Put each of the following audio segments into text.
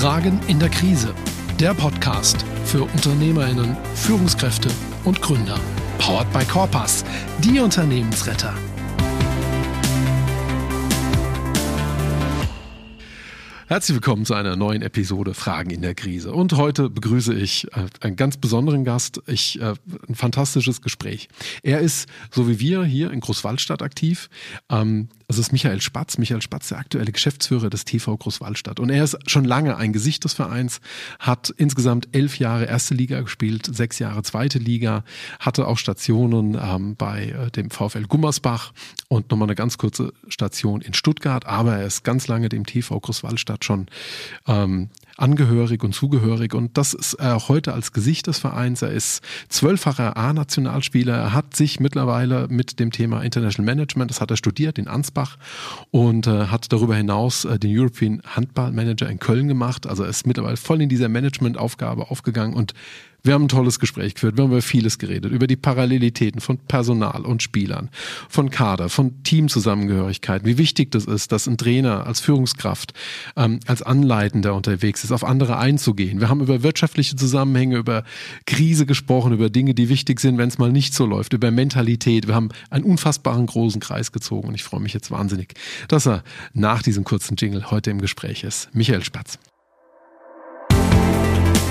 Fragen in der Krise. Der Podcast für Unternehmerinnen, Führungskräfte und Gründer. Powered by Corpus, die Unternehmensretter. Herzlich willkommen zu einer neuen Episode Fragen in der Krise. Und heute begrüße ich äh, einen ganz besonderen Gast, ich, äh, ein fantastisches Gespräch. Er ist, so wie wir, hier in Großwaldstadt aktiv. Ähm, das ist Michael Spatz. Michael Spatz, der aktuelle Geschäftsführer des TV Großwaldstadt. Und er ist schon lange ein Gesicht des Vereins, hat insgesamt elf Jahre erste Liga gespielt, sechs Jahre zweite Liga, hatte auch Stationen ähm, bei äh, dem VfL Gummersbach und nochmal eine ganz kurze Station in Stuttgart. Aber er ist ganz lange dem TV Großwaldstadt schon ähm, angehörig und zugehörig. Und das ist er auch heute als Gesicht des Vereins. Er ist zwölffacher A-Nationalspieler. Er hat sich mittlerweile mit dem Thema International Management, das hat er studiert in Ansbach und äh, hat darüber hinaus äh, den European Handball Manager in Köln gemacht. Also er ist mittlerweile voll in dieser Management-Aufgabe aufgegangen und wir haben ein tolles Gespräch geführt, wir haben über vieles geredet, über die Parallelitäten von Personal und Spielern, von Kader, von Teamzusammengehörigkeit, wie wichtig das ist, dass ein Trainer als Führungskraft, ähm, als Anleitender unterwegs ist, auf andere einzugehen. Wir haben über wirtschaftliche Zusammenhänge, über Krise gesprochen, über Dinge, die wichtig sind, wenn es mal nicht so läuft, über Mentalität. Wir haben einen unfassbaren großen Kreis gezogen und ich freue mich jetzt wahnsinnig, dass er nach diesem kurzen Jingle heute im Gespräch ist. Michael Spatz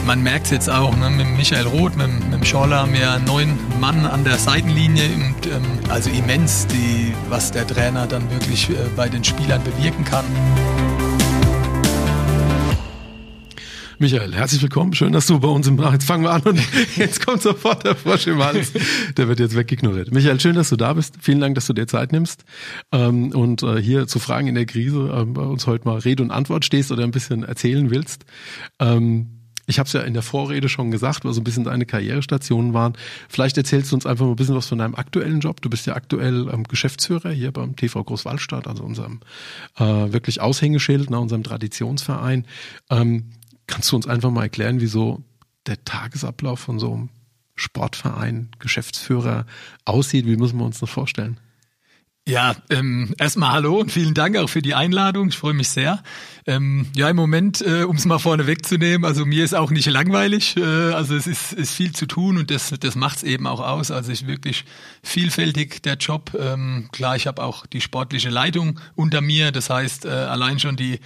man merkt es jetzt auch, ne, mit Michael Roth, mit, mit dem Schorler haben wir neun Mann an der Seitenlinie. Und, ähm, also immens, die, was der Trainer dann wirklich äh, bei den Spielern bewirken kann. Michael, herzlich willkommen. Schön, dass du bei uns im Brach. Jetzt fangen wir an und jetzt kommt sofort der Frosch im Hals. Der wird jetzt weggegnoriert. Michael, schön, dass du da bist. Vielen Dank, dass du dir Zeit nimmst ähm, und äh, hier zu Fragen in der Krise äh, bei uns heute mal Rede und Antwort stehst oder ein bisschen erzählen willst. Ähm, ich habe es ja in der Vorrede schon gesagt, was so ein bisschen deine Karrierestationen waren. Vielleicht erzählst du uns einfach mal ein bisschen was von deinem aktuellen Job. Du bist ja aktuell ähm, Geschäftsführer hier beim TV Großwaldstadt, also unserem äh, wirklich Aushängeschild, ne, unserem Traditionsverein. Ähm, kannst du uns einfach mal erklären, wieso der Tagesablauf von so einem Sportverein, Geschäftsführer aussieht? Wie müssen wir uns das vorstellen? Ja, ähm, erstmal hallo und vielen Dank auch für die Einladung. Ich freue mich sehr. Ähm, ja, im Moment, äh, um es mal vorne wegzunehmen, also mir ist auch nicht langweilig. Äh, also es ist, ist viel zu tun und das, das macht es eben auch aus. Also ich wirklich vielfältig der Job. Ähm, klar, ich habe auch die sportliche Leitung unter mir. Das heißt, äh, allein schon die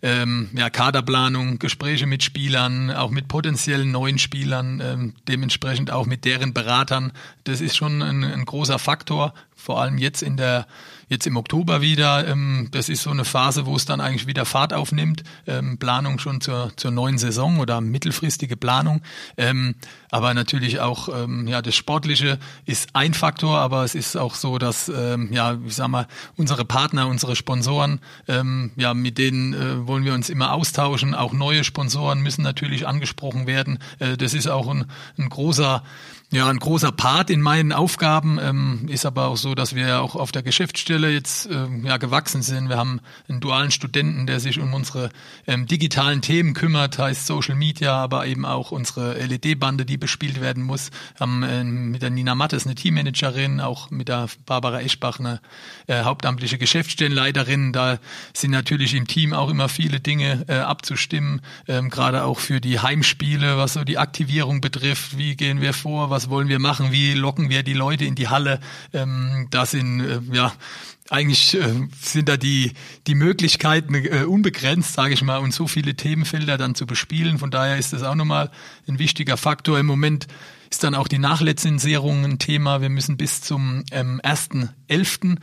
ähm, ja, Kaderplanung, Gespräche mit Spielern, auch mit potenziellen neuen Spielern, ähm, dementsprechend auch mit deren Beratern. Das ist schon ein, ein großer Faktor vor allem jetzt in der jetzt im Oktober wieder. Ähm, das ist so eine Phase, wo es dann eigentlich wieder Fahrt aufnimmt. Ähm, Planung schon zur, zur neuen Saison oder mittelfristige Planung. Ähm, aber natürlich auch ähm, ja das Sportliche ist ein Faktor, aber es ist auch so, dass ähm, ja ich sag mal unsere Partner, unsere Sponsoren, ähm, ja mit denen äh, wollen wir uns immer austauschen. Auch neue Sponsoren müssen natürlich angesprochen werden. Äh, das ist auch ein, ein großer ja, ein großer Part in meinen Aufgaben ähm, ist aber auch so, dass wir auch auf der Geschäftsstelle jetzt ähm, ja gewachsen sind. Wir haben einen dualen Studenten, der sich um unsere ähm, digitalen Themen kümmert, heißt Social Media, aber eben auch unsere LED-Bande, die bespielt werden muss. Wir haben äh, mit der Nina Mattes eine Teammanagerin, auch mit der Barbara Eschbach eine äh, hauptamtliche Geschäftsstellenleiterin. Da sind natürlich im Team auch immer viele Dinge äh, abzustimmen, ähm, gerade auch für die Heimspiele, was so die Aktivierung betrifft. Wie gehen wir vor? Was was wollen wir machen, wie locken wir die Leute in die Halle. Ähm, das sind äh, ja eigentlich äh, sind da die die Möglichkeiten äh, unbegrenzt, sage ich mal, und so viele Themenfelder dann zu bespielen. Von daher ist das auch nochmal ein wichtiger Faktor. Im Moment ist dann auch die Nachlizenzierung ein Thema. Wir müssen bis zum ähm, 1.11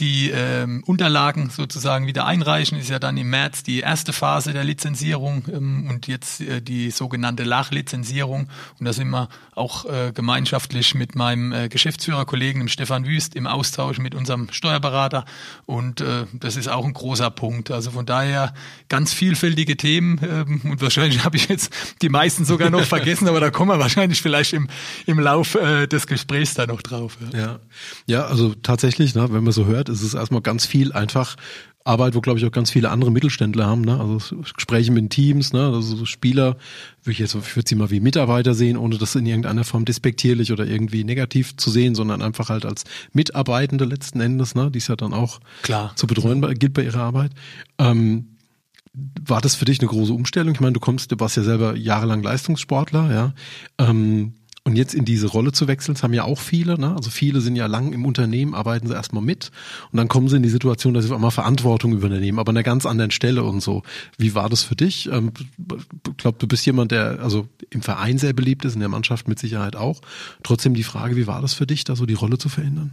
die ähm, Unterlagen sozusagen wieder einreichen. Ist ja dann im März die erste Phase der Lizenzierung ähm, und jetzt äh, die sogenannte Lachlizenzierung. Und da sind wir auch äh, gemeinschaftlich mit meinem äh, Geschäftsführerkollegen, dem Stefan Wüst, im Austausch mit unserem Steuerberater. Und äh, das ist auch ein großer Punkt. Also von daher ganz vielfältige Themen. Ähm, und wahrscheinlich habe ich jetzt die meisten sogar noch vergessen, aber da kommen wir wahrscheinlich vielleicht im, im Lauf äh, des Gesprächs da noch drauf. Ja, ja, ja also tatsächlich, ne, wenn man so hört, ist es erstmal ganz viel einfach Arbeit, wo glaube ich auch ganz viele andere Mittelständler haben, ne? Also Gespräche mit Teams, ne? Also so Spieler, würde ich jetzt, ich würde sie mal wie Mitarbeiter sehen, ohne das in irgendeiner Form despektierlich oder irgendwie negativ zu sehen, sondern einfach halt als Mitarbeitende letzten Endes, ne? Die ist ja dann auch Klar. zu betreuen gilt bei ihrer Arbeit. Ähm, war das für dich eine große Umstellung? Ich meine, du kommst, du warst ja selber jahrelang Leistungssportler, ja. Ähm, und jetzt in diese Rolle zu wechseln, das haben ja auch viele, ne? Also viele sind ja lang im Unternehmen, arbeiten sie erstmal mit und dann kommen sie in die Situation, dass sie auf einmal Verantwortung übernehmen, aber an einer ganz anderen Stelle und so. Wie war das für dich? Ähm, ich glaube, du bist jemand, der also im Verein sehr beliebt ist, in der Mannschaft mit Sicherheit auch. Trotzdem die Frage, wie war das für dich, da so die Rolle zu verändern?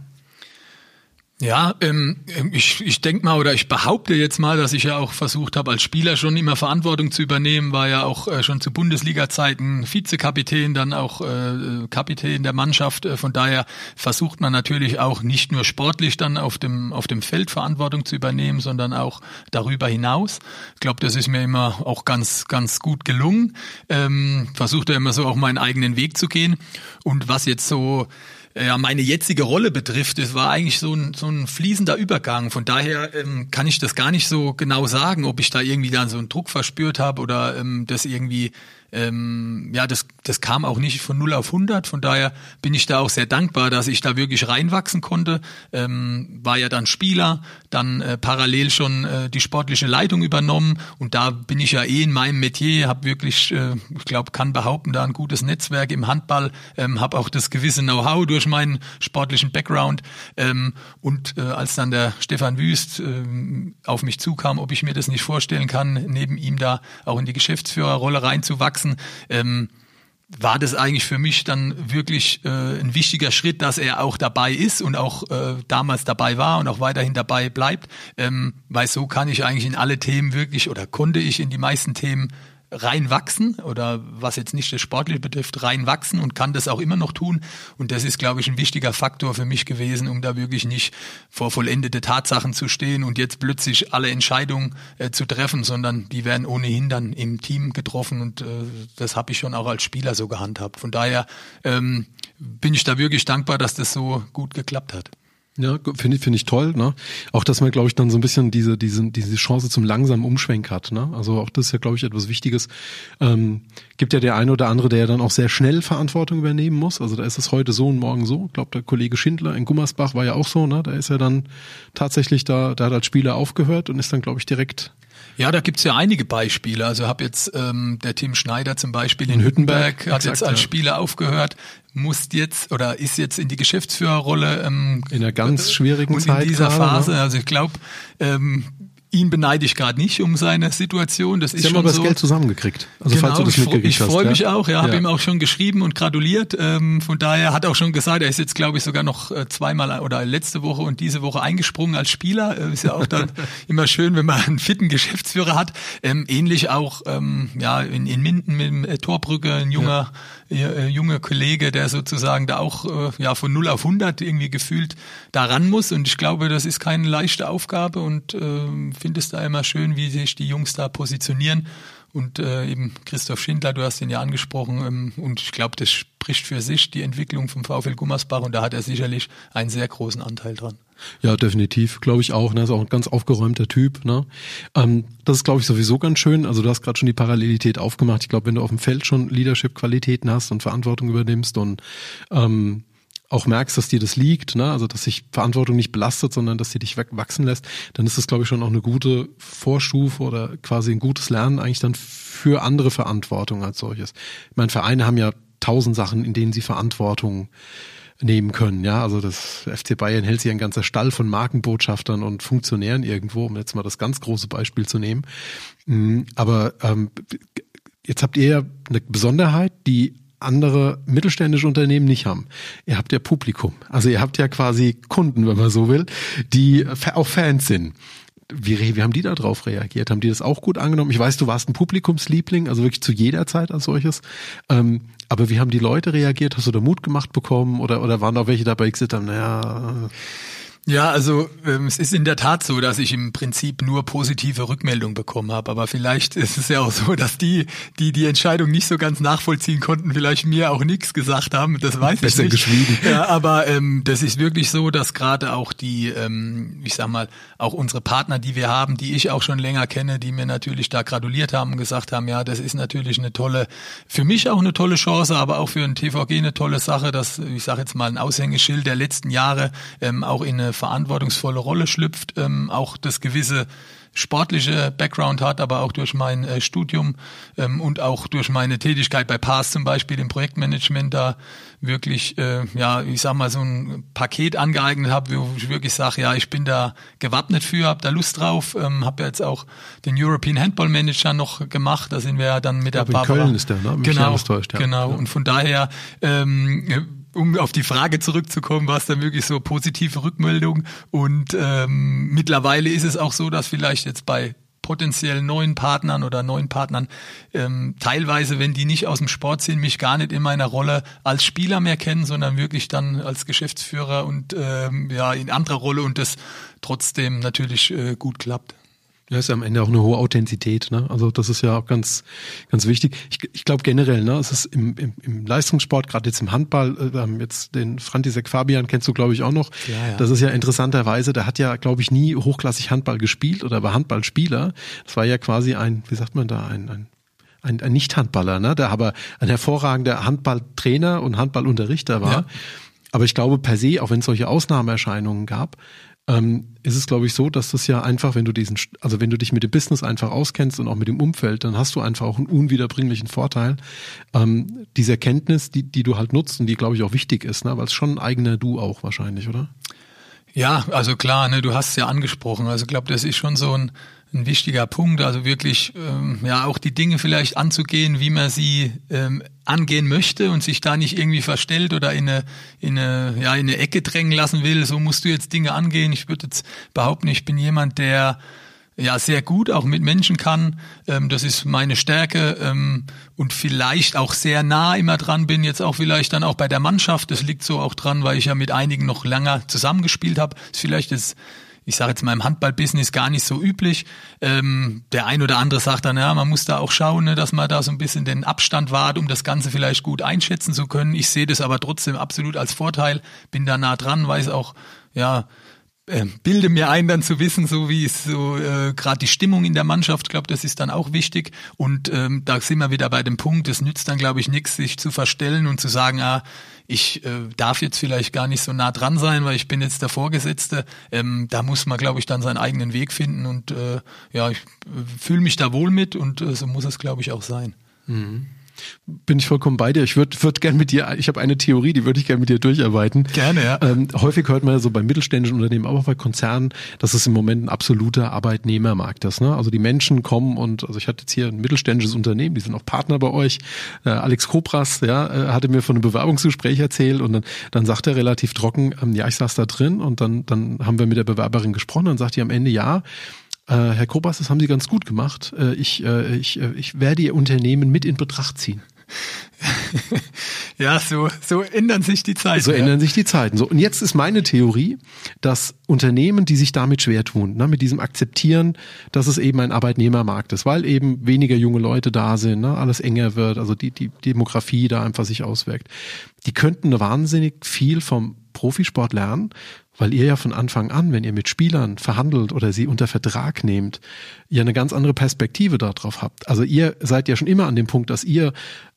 Ja, ähm, ich, ich denke mal oder ich behaupte jetzt mal, dass ich ja auch versucht habe, als Spieler schon immer Verantwortung zu übernehmen, war ja auch äh, schon zu Bundesliga-Zeiten Vizekapitän, dann auch äh, Kapitän der Mannschaft. Äh, von daher versucht man natürlich auch nicht nur sportlich dann auf dem, auf dem Feld Verantwortung zu übernehmen, sondern auch darüber hinaus. Ich glaube, das ist mir immer auch ganz, ganz gut gelungen. Ähm, versucht ja immer so auch meinen eigenen Weg zu gehen. Und was jetzt so ja, meine jetzige Rolle betrifft, es war eigentlich so ein, so ein fließender Übergang. Von daher ähm, kann ich das gar nicht so genau sagen, ob ich da irgendwie dann so einen Druck verspürt habe oder ähm, das irgendwie ähm, ja, das, das kam auch nicht von 0 auf 100. Von daher bin ich da auch sehr dankbar, dass ich da wirklich reinwachsen konnte. Ähm, war ja dann Spieler, dann äh, parallel schon äh, die sportliche Leitung übernommen und da bin ich ja eh in meinem Metier, habe wirklich, äh, ich glaube, kann behaupten, da ein gutes Netzwerk im Handball, ähm, habe auch das gewisse Know-how durch meinen sportlichen Background ähm, und äh, als dann der Stefan Wüst äh, auf mich zukam, ob ich mir das nicht vorstellen kann, neben ihm da auch in die Geschäftsführerrolle reinzuwachsen, gewachsen. Ähm, war das eigentlich für mich dann wirklich äh, ein wichtiger Schritt, dass er auch dabei ist und auch äh, damals dabei war und auch weiterhin dabei bleibt, ähm, weil so kann ich eigentlich in alle Themen wirklich oder konnte ich in die meisten Themen reinwachsen oder was jetzt nicht das Sportliche betrifft, reinwachsen und kann das auch immer noch tun. Und das ist, glaube ich, ein wichtiger Faktor für mich gewesen, um da wirklich nicht vor vollendete Tatsachen zu stehen und jetzt plötzlich alle Entscheidungen äh, zu treffen, sondern die werden ohnehin dann im Team getroffen und äh, das habe ich schon auch als Spieler so gehandhabt. Von daher ähm, bin ich da wirklich dankbar, dass das so gut geklappt hat. Ja, finde ich, finde ich toll, ne? Auch, dass man, glaube ich, dann so ein bisschen diese, diese, diese Chance zum langsamen Umschwenk hat, ne? Also auch das ist ja, glaube ich, etwas Wichtiges. Ähm, gibt ja der eine oder andere, der ja dann auch sehr schnell Verantwortung übernehmen muss. Also da ist es heute so und morgen so. Ich glaube, der Kollege Schindler in Gummersbach war ja auch so, ne? Da ist er dann tatsächlich da, da hat als Spieler aufgehört und ist dann, glaube ich, direkt ja, da gibt's ja einige Beispiele. Also habe jetzt ähm, der Tim Schneider zum Beispiel in Hüttenberg, Hüttenberg hat jetzt als ja. Spieler aufgehört, muss jetzt oder ist jetzt in die Geschäftsführerrolle. Ähm, in einer ganz schwierigen und Zeit. In dieser gerade, Phase. Ne? Also ich glaube, ähm, Ihn beneide ich gerade nicht um seine Situation. Das Sie ist haben schon aber das so. Geld zusammengekriegt. Also genau, falls du das ich, ich freue mich auch. Ja, habe ihm auch schon geschrieben und gratuliert. Ähm, von daher hat auch schon gesagt, er ist jetzt glaube ich sogar noch äh, zweimal oder letzte Woche und diese Woche eingesprungen als Spieler. Äh, ist ja auch dann immer schön, wenn man einen fitten Geschäftsführer hat. Ähm, ähnlich auch ähm, ja in, in Minden mit dem äh, Torbrücke ein junger ja. äh, junger Kollege, der sozusagen da auch äh, ja von 0 auf 100 irgendwie gefühlt daran muss. Und ich glaube, das ist keine leichte Aufgabe und äh, finde es da immer schön, wie sich die Jungs da positionieren. Und äh, eben Christoph Schindler, du hast ihn ja angesprochen, ähm, und ich glaube, das spricht für sich, die Entwicklung vom VfL Gummersbach, und da hat er sicherlich einen sehr großen Anteil dran. Ja, definitiv, glaube ich auch. Ne? Ist auch ein ganz aufgeräumter Typ. Ne? Ähm, das ist, glaube ich, sowieso ganz schön. Also du hast gerade schon die Parallelität aufgemacht. Ich glaube, wenn du auf dem Feld schon Leadership-Qualitäten hast und Verantwortung übernimmst und ähm, auch merkst, dass dir das liegt, ne? also dass sich Verantwortung nicht belastet, sondern dass sie dich wachsen lässt, dann ist das, glaube ich, schon auch eine gute Vorstufe oder quasi ein gutes Lernen eigentlich dann für andere Verantwortung als solches. Ich meine, Vereine haben ja tausend Sachen, in denen sie Verantwortung nehmen können. Ja, also das FC Bayern hält sich ein ganzer Stall von Markenbotschaftern und Funktionären irgendwo, um jetzt mal das ganz große Beispiel zu nehmen. Mm, aber ähm, jetzt habt ihr ja eine Besonderheit, die andere mittelständische Unternehmen nicht haben. Ihr habt ja Publikum. Also ihr habt ja quasi Kunden, wenn man so will, die auch Fans sind. Wie, wie haben die da drauf reagiert? Haben die das auch gut angenommen? Ich weiß, du warst ein Publikumsliebling, also wirklich zu jeder Zeit als solches. Ähm, aber wie haben die Leute reagiert? Hast du da Mut gemacht bekommen? Oder, oder waren da welche dabei, die gesagt haben, naja, ja, also ähm, es ist in der Tat so, dass ich im Prinzip nur positive Rückmeldungen bekommen habe. Aber vielleicht ist es ja auch so, dass die, die die Entscheidung nicht so ganz nachvollziehen konnten, vielleicht mir auch nichts gesagt haben. Das weiß Besser ich nicht. geschwiegen. Ja, aber ähm, das ist wirklich so, dass gerade auch die, ähm, ich sag mal, auch unsere Partner, die wir haben, die ich auch schon länger kenne, die mir natürlich da gratuliert haben und gesagt haben, ja, das ist natürlich eine tolle, für mich auch eine tolle Chance, aber auch für ein TVG eine tolle Sache, dass ich sage jetzt mal ein Aushängeschild der letzten Jahre ähm, auch in eine verantwortungsvolle Rolle schlüpft, ähm, auch das gewisse sportliche Background hat, aber auch durch mein äh, Studium ähm, und auch durch meine Tätigkeit bei PAS zum Beispiel im Projektmanagement da wirklich, äh, ja, ich sag mal, so ein Paket angeeignet habe, wo ich wirklich sage, ja, ich bin da gewappnet für, habe da Lust drauf, ähm, habe jetzt auch den European Handball Manager noch gemacht, da sind wir ja dann mit der Barbara. Köln ist der, ne? Mich genau, täuscht, ja. genau. Und von daher ähm, um auf die Frage zurückzukommen, war es dann wirklich so positive Rückmeldung. Und ähm, mittlerweile ist es auch so, dass vielleicht jetzt bei potenziell neuen Partnern oder neuen Partnern ähm, teilweise, wenn die nicht aus dem Sport sind, mich gar nicht in meiner Rolle als Spieler mehr kennen, sondern wirklich dann als Geschäftsführer und ähm, ja in anderer Rolle und das trotzdem natürlich äh, gut klappt. Ja, ist ja am Ende auch eine hohe Authentizität. Ne? Also das ist ja auch ganz, ganz wichtig. Ich, ich glaube generell, ne, es ist im, im, im Leistungssport, gerade jetzt im Handball, äh, jetzt den Frantisek Fabian kennst du, glaube ich, auch noch. Ja, ja. Das ist ja interessanterweise, der hat ja, glaube ich, nie hochklassig Handball gespielt oder war Handballspieler. Das war ja quasi ein, wie sagt man da, ein, ein ein, ein Nicht-Handballer, ne? der aber ein hervorragender Handballtrainer und Handballunterrichter war. Ja. Aber ich glaube per se, auch wenn es solche Ausnahmeerscheinungen gab, ähm, ist es, glaube ich, so, dass das ja einfach, wenn du diesen, also wenn du dich mit dem Business einfach auskennst und auch mit dem Umfeld, dann hast du einfach auch einen unwiederbringlichen Vorteil. Ähm, diese Kenntnis, die, die du halt nutzt und die, glaube ich, auch wichtig ist, ne? weil es schon ein eigener Du auch wahrscheinlich, oder? Ja, also klar, ne, du hast es ja angesprochen. Also ich glaube, das ist schon so ein ein wichtiger Punkt, also wirklich ähm, ja auch die Dinge vielleicht anzugehen, wie man sie ähm, angehen möchte und sich da nicht irgendwie verstellt oder in eine, in eine, ja, in eine Ecke drängen lassen will. So musst du jetzt Dinge angehen. Ich würde jetzt behaupten, ich bin jemand, der ja sehr gut auch mit Menschen kann. Ähm, das ist meine Stärke ähm, und vielleicht auch sehr nah immer dran bin. Jetzt auch vielleicht dann auch bei der Mannschaft. Das liegt so auch dran, weil ich ja mit einigen noch länger zusammengespielt habe. Ist vielleicht das ich sage jetzt mal im Handballbusiness gar nicht so üblich. Ähm, der ein oder andere sagt dann, ja, man muss da auch schauen, ne, dass man da so ein bisschen den Abstand wahrt, um das Ganze vielleicht gut einschätzen zu können. Ich sehe das aber trotzdem absolut als Vorteil, bin da nah dran, weiß auch, ja, äh, bilde mir ein, dann zu wissen, so wie es so äh, gerade die Stimmung in der Mannschaft, glaube das ist dann auch wichtig. Und ähm, da sind wir wieder bei dem Punkt, es nützt dann, glaube ich, nichts, sich zu verstellen und zu sagen, ah, ich äh, darf jetzt vielleicht gar nicht so nah dran sein, weil ich bin jetzt der Vorgesetzte. Ähm, da muss man, glaube ich, dann seinen eigenen Weg finden und äh, ja, ich äh, fühle mich da wohl mit und äh, so muss es, glaube ich, auch sein. Mhm bin ich vollkommen bei dir. Ich würde würd gern mit dir, ich habe eine Theorie, die würde ich gerne mit dir durcharbeiten. Gerne, ja. Ähm, häufig hört man ja so bei mittelständischen Unternehmen, aber auch bei Konzernen, dass es im Moment ein absoluter Arbeitnehmermarkt ist. Ne? Also die Menschen kommen und, also ich hatte jetzt hier ein mittelständisches Unternehmen, die sind auch Partner bei euch. Äh, Alex Kopras, ja, äh, hatte mir von einem Bewerbungsgespräch erzählt und dann, dann sagt er relativ trocken, ähm, ja, ich saß da drin und dann, dann haben wir mit der Bewerberin gesprochen und sagt die am Ende, ja, Herr Kobas, das haben Sie ganz gut gemacht. Äh, ich, äh, ich, äh, ich werde Ihr Unternehmen mit in Betracht ziehen. ja, so, so ändern sich die Zeiten. So ja. ändern sich die Zeiten. So, und jetzt ist meine Theorie, dass Unternehmen, die sich damit schwer tun, ne, mit diesem Akzeptieren, dass es eben ein Arbeitnehmermarkt ist, weil eben weniger junge Leute da sind, ne, alles enger wird, also die, die Demografie da einfach sich auswirkt, die könnten wahnsinnig viel vom Profisport lernen, weil ihr ja von Anfang an, wenn ihr mit Spielern verhandelt oder sie unter Vertrag nehmt, ihr eine ganz andere Perspektive darauf habt. Also ihr seid ja schon immer an dem Punkt, dass ihr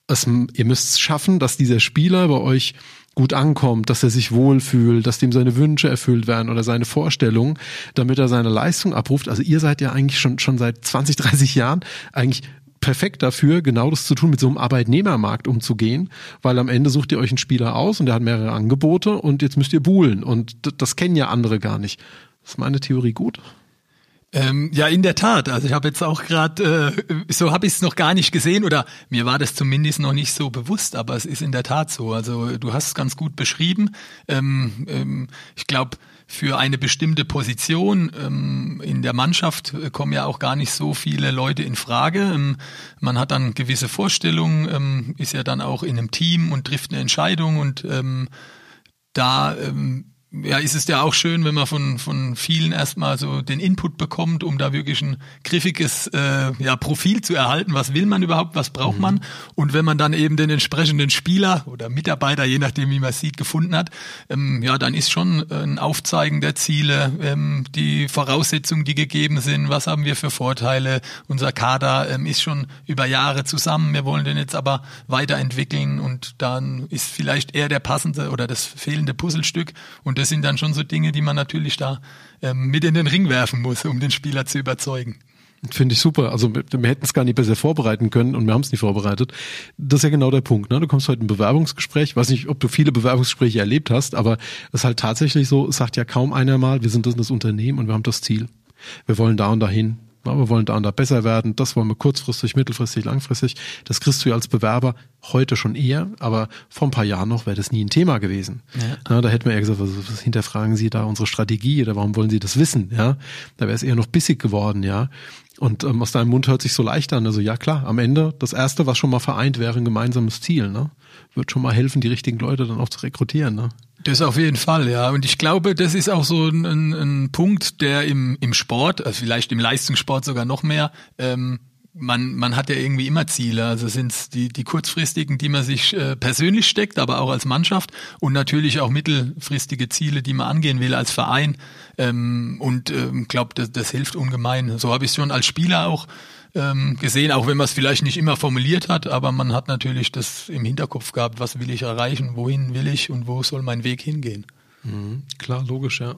es, ihr müsst es schaffen, dass dieser Spieler bei euch gut ankommt, dass er sich wohlfühlt, dass dem seine Wünsche erfüllt werden oder seine Vorstellungen, damit er seine Leistung abruft. Also ihr seid ja eigentlich schon, schon seit 20, 30 Jahren eigentlich perfekt dafür, genau das zu tun, mit so einem Arbeitnehmermarkt umzugehen, weil am Ende sucht ihr euch einen Spieler aus und der hat mehrere Angebote und jetzt müsst ihr buhlen und das kennen ja andere gar nicht. ist meine Theorie gut? Ähm, ja, in der Tat. Also ich habe jetzt auch gerade, äh, so habe ich es noch gar nicht gesehen oder mir war das zumindest noch nicht so bewusst, aber es ist in der Tat so. Also du hast es ganz gut beschrieben. Ähm, ähm, ich glaube, für eine bestimmte Position ähm, in der Mannschaft äh, kommen ja auch gar nicht so viele Leute in Frage. Ähm, man hat dann gewisse Vorstellungen, ähm, ist ja dann auch in einem Team und trifft eine Entscheidung und da ja, ist es ja auch schön, wenn man von, von vielen erstmal so den Input bekommt, um da wirklich ein griffiges äh, ja, Profil zu erhalten. Was will man überhaupt, was braucht mhm. man? Und wenn man dann eben den entsprechenden Spieler oder Mitarbeiter, je nachdem wie man es sieht, gefunden hat, ähm, ja, dann ist schon ein Aufzeigen der Ziele, ähm, die Voraussetzungen, die gegeben sind, was haben wir für Vorteile. Unser Kader ähm, ist schon über Jahre zusammen, wir wollen den jetzt aber weiterentwickeln und dann ist vielleicht eher der passende oder das fehlende Puzzlestück und das sind dann schon so Dinge, die man natürlich da ähm, mit in den Ring werfen muss, um den Spieler zu überzeugen. Finde ich super. Also wir, wir hätten es gar nicht besser vorbereiten können und wir haben es nicht vorbereitet. Das ist ja genau der Punkt. Ne? Du kommst heute in ein Bewerbungsgespräch. Weiß nicht, ob du viele Bewerbungsgespräche erlebt hast, aber es ist halt tatsächlich so, es sagt ja kaum einer mal, wir sind das, das Unternehmen und wir haben das Ziel. Wir wollen da und dahin. Ja, wir wollen da und da besser werden. Das wollen wir kurzfristig, mittelfristig, langfristig. Das kriegst du ja als Bewerber heute schon eher, aber vor ein paar Jahren noch wäre das nie ein Thema gewesen. Ja. Ja, da hätten wir eher gesagt, was, was hinterfragen Sie da unsere Strategie oder warum wollen Sie das wissen? Ja, da wäre es eher noch bissig geworden, ja. Und ähm, aus deinem Mund hört sich so leicht an. Also ja klar, am Ende das erste, was schon mal vereint, wäre ein gemeinsames Ziel. Ne? Wird schon mal helfen, die richtigen Leute dann auch zu rekrutieren. Ne? Das auf jeden Fall, ja. Und ich glaube, das ist auch so ein, ein Punkt, der im, im Sport, also vielleicht im Leistungssport sogar noch mehr, ähm, man, man hat ja irgendwie immer Ziele. Also sind es die, die kurzfristigen, die man sich äh, persönlich steckt, aber auch als Mannschaft und natürlich auch mittelfristige Ziele, die man angehen will als Verein. Ähm, und ähm, glaube, das, das hilft ungemein. So habe ich schon als Spieler auch ähm, gesehen, auch wenn man es vielleicht nicht immer formuliert hat, aber man hat natürlich das im Hinterkopf gehabt, was will ich erreichen, wohin will ich und wo soll mein Weg hingehen. Mhm, klar, logisch, ja.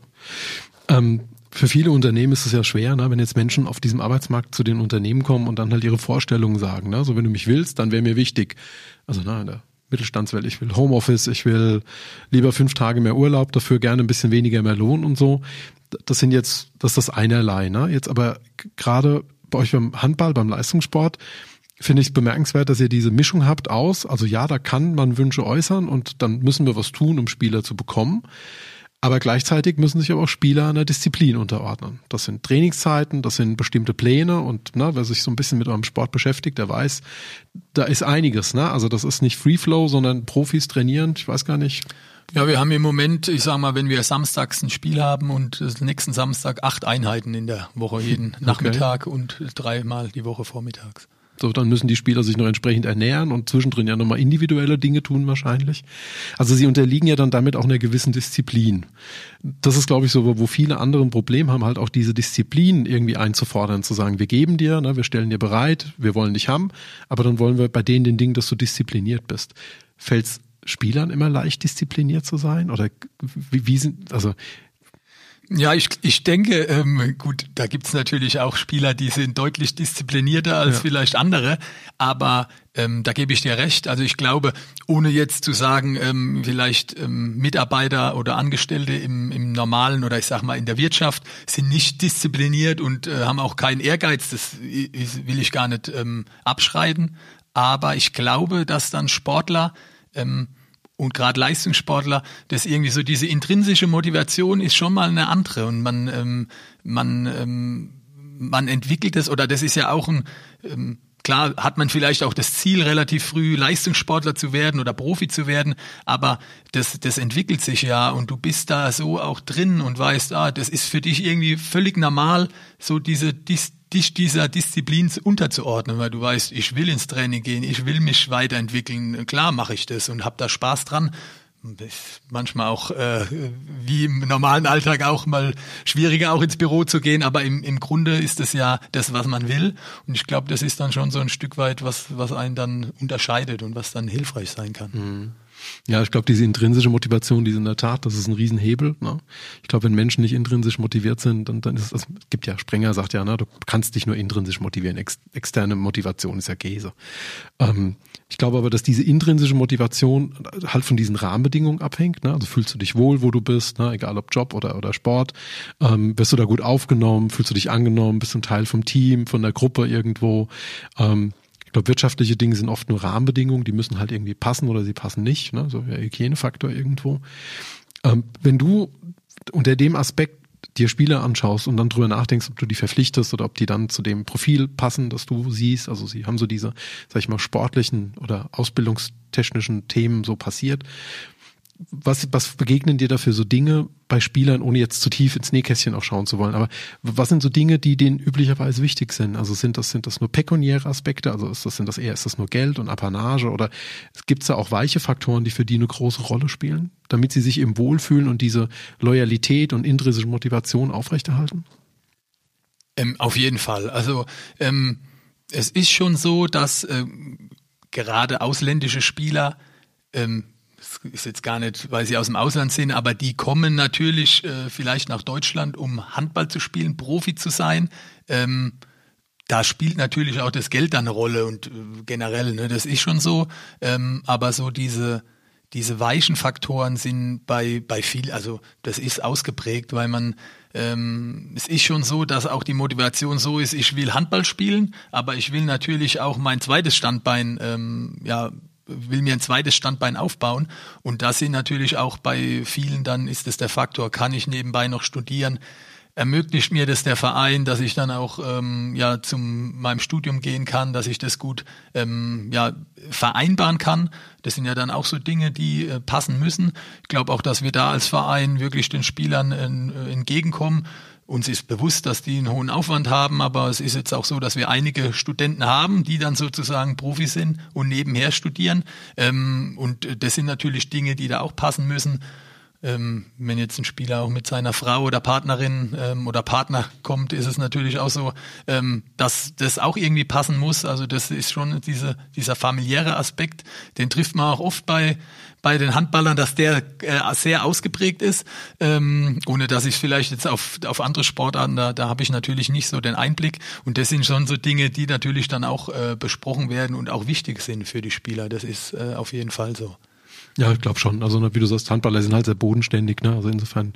Ähm, für viele Unternehmen ist es ja schwer, ne, wenn jetzt Menschen auf diesem Arbeitsmarkt zu den Unternehmen kommen und dann halt ihre Vorstellungen sagen. Ne? So, wenn du mich willst, dann wäre mir wichtig. Also na, in der Mittelstandswelt, ich will Homeoffice, ich will lieber fünf Tage mehr Urlaub, dafür gerne ein bisschen weniger mehr Lohn und so. Das sind jetzt, das ist das einerlei. Ne? Jetzt aber gerade bei euch beim Handball, beim Leistungssport, finde ich es bemerkenswert, dass ihr diese Mischung habt aus, also ja, da kann man Wünsche äußern und dann müssen wir was tun, um Spieler zu bekommen. Aber gleichzeitig müssen sich aber auch Spieler einer Disziplin unterordnen. Das sind Trainingszeiten, das sind bestimmte Pläne und ne, wer sich so ein bisschen mit eurem Sport beschäftigt, der weiß, da ist einiges. Ne? Also das ist nicht Free Flow, sondern Profis trainieren. Ich weiß gar nicht. Ja, wir haben im Moment, ich sag mal, wenn wir samstags ein Spiel haben und nächsten Samstag acht Einheiten in der Woche, jeden okay. Nachmittag und dreimal die Woche vormittags. So, dann müssen die Spieler sich noch entsprechend ernähren und zwischendrin ja nochmal individuelle Dinge tun wahrscheinlich. Also sie unterliegen ja dann damit auch einer gewissen Disziplin. Das ist, glaube ich, so, wo viele andere ein Problem haben, halt auch diese Disziplin irgendwie einzufordern, zu sagen, wir geben dir, ne, wir stellen dir bereit, wir wollen dich haben, aber dann wollen wir bei denen den Dingen, dass du diszipliniert bist. Fällt's Spielern immer leicht diszipliniert zu sein? Oder wie, wie sind, also ja, ich, ich denke, ähm, gut, da gibt's natürlich auch Spieler, die sind deutlich disziplinierter als ja. vielleicht andere, aber ähm, da gebe ich dir recht. Also ich glaube, ohne jetzt zu sagen, ähm, vielleicht ähm, Mitarbeiter oder Angestellte im, im normalen oder ich sag mal in der Wirtschaft sind nicht diszipliniert und äh, haben auch keinen Ehrgeiz, das will ich gar nicht ähm, abschreiben. Aber ich glaube, dass dann Sportler ähm, und gerade Leistungssportler, das irgendwie so diese intrinsische Motivation ist schon mal eine andere. Und man ähm, man ähm, man entwickelt es oder das ist ja auch ein ähm, klar hat man vielleicht auch das Ziel relativ früh Leistungssportler zu werden oder Profi zu werden, aber das das entwickelt sich ja und du bist da so auch drin und weißt, ah, das ist für dich irgendwie völlig normal so diese dich dieser Disziplin unterzuordnen, weil du weißt, ich will ins Training gehen, ich will mich weiterentwickeln. Klar mache ich das und habe da Spaß dran. Manchmal auch äh, wie im normalen Alltag auch mal schwieriger auch ins Büro zu gehen, aber im, im Grunde ist es ja das, was man will. Und ich glaube, das ist dann schon so ein Stück weit, was, was einen dann unterscheidet und was dann hilfreich sein kann. Mhm. Ja, ich glaube, diese intrinsische Motivation, die ist in der Tat, das ist ein Riesenhebel. Ne? Ich glaube, wenn Menschen nicht intrinsisch motiviert sind, dann, dann ist es, es gibt ja, Sprenger sagt ja, ne, du kannst dich nur intrinsisch motivieren. Ex, externe Motivation ist ja Käse. Ähm, ich glaube aber, dass diese intrinsische Motivation halt von diesen Rahmenbedingungen abhängt. Ne? Also fühlst du dich wohl, wo du bist, ne? egal ob Job oder, oder Sport. Ähm, wirst du da gut aufgenommen? Fühlst du dich angenommen? Bist du ein Teil vom Team, von der Gruppe irgendwo? Ähm, glaube, wirtschaftliche Dinge sind oft nur Rahmenbedingungen, die müssen halt irgendwie passen oder sie passen nicht, ne? so der Hygienefaktor irgendwo. Ähm, wenn du unter dem Aspekt dir Spieler anschaust und dann drüber nachdenkst, ob du die verpflichtest oder ob die dann zu dem Profil passen, das du siehst, also sie haben so diese, sag ich mal, sportlichen oder ausbildungstechnischen Themen so passiert was, was begegnen dir dafür so Dinge bei Spielern, ohne jetzt zu tief ins Nähkästchen auch schauen zu wollen? Aber was sind so Dinge, die denen üblicherweise wichtig sind? Also sind das, sind das nur pekuniäre Aspekte? Also ist das, sind das eher, ist das nur Geld und Apanage? Oder gibt es da auch weiche Faktoren, die für die eine große Rolle spielen, damit sie sich eben wohlfühlen und diese Loyalität und intrinsische Motivation aufrechterhalten? Ähm, auf jeden Fall. Also, ähm, es ist schon so, dass ähm, gerade ausländische Spieler ähm, das ist jetzt gar nicht, weil sie aus dem Ausland sind, aber die kommen natürlich äh, vielleicht nach Deutschland, um Handball zu spielen, Profi zu sein. Ähm, da spielt natürlich auch das Geld eine Rolle und äh, generell, ne, das ist schon so. Ähm, aber so diese diese weichen Faktoren sind bei bei viel, also das ist ausgeprägt, weil man ähm, es ist schon so, dass auch die Motivation so ist, ich will Handball spielen, aber ich will natürlich auch mein zweites Standbein ähm, ja will mir ein zweites Standbein aufbauen. Und da sind natürlich auch bei vielen dann ist es der Faktor, kann ich nebenbei noch studieren? Ermöglicht mir das der Verein, dass ich dann auch ähm, ja zum meinem Studium gehen kann, dass ich das gut ähm, ja vereinbaren kann. Das sind ja dann auch so Dinge, die äh, passen müssen. Ich glaube auch, dass wir da als Verein wirklich den Spielern äh, entgegenkommen uns ist bewusst, dass die einen hohen Aufwand haben, aber es ist jetzt auch so, dass wir einige Studenten haben, die dann sozusagen Profis sind und nebenher studieren. Ähm, und das sind natürlich Dinge, die da auch passen müssen. Ähm, wenn jetzt ein Spieler auch mit seiner Frau oder Partnerin ähm, oder Partner kommt, ist es natürlich auch so, ähm, dass das auch irgendwie passen muss. Also das ist schon diese, dieser familiäre Aspekt, den trifft man auch oft bei bei den Handballern, dass der äh, sehr ausgeprägt ist, ähm, ohne dass ich vielleicht jetzt auf, auf andere Sportarten, da, da habe ich natürlich nicht so den Einblick. Und das sind schon so Dinge, die natürlich dann auch äh, besprochen werden und auch wichtig sind für die Spieler. Das ist äh, auf jeden Fall so. Ja, ich glaube schon. Also wie du sagst, Handballer sind halt sehr bodenständig. Ne? Also insofern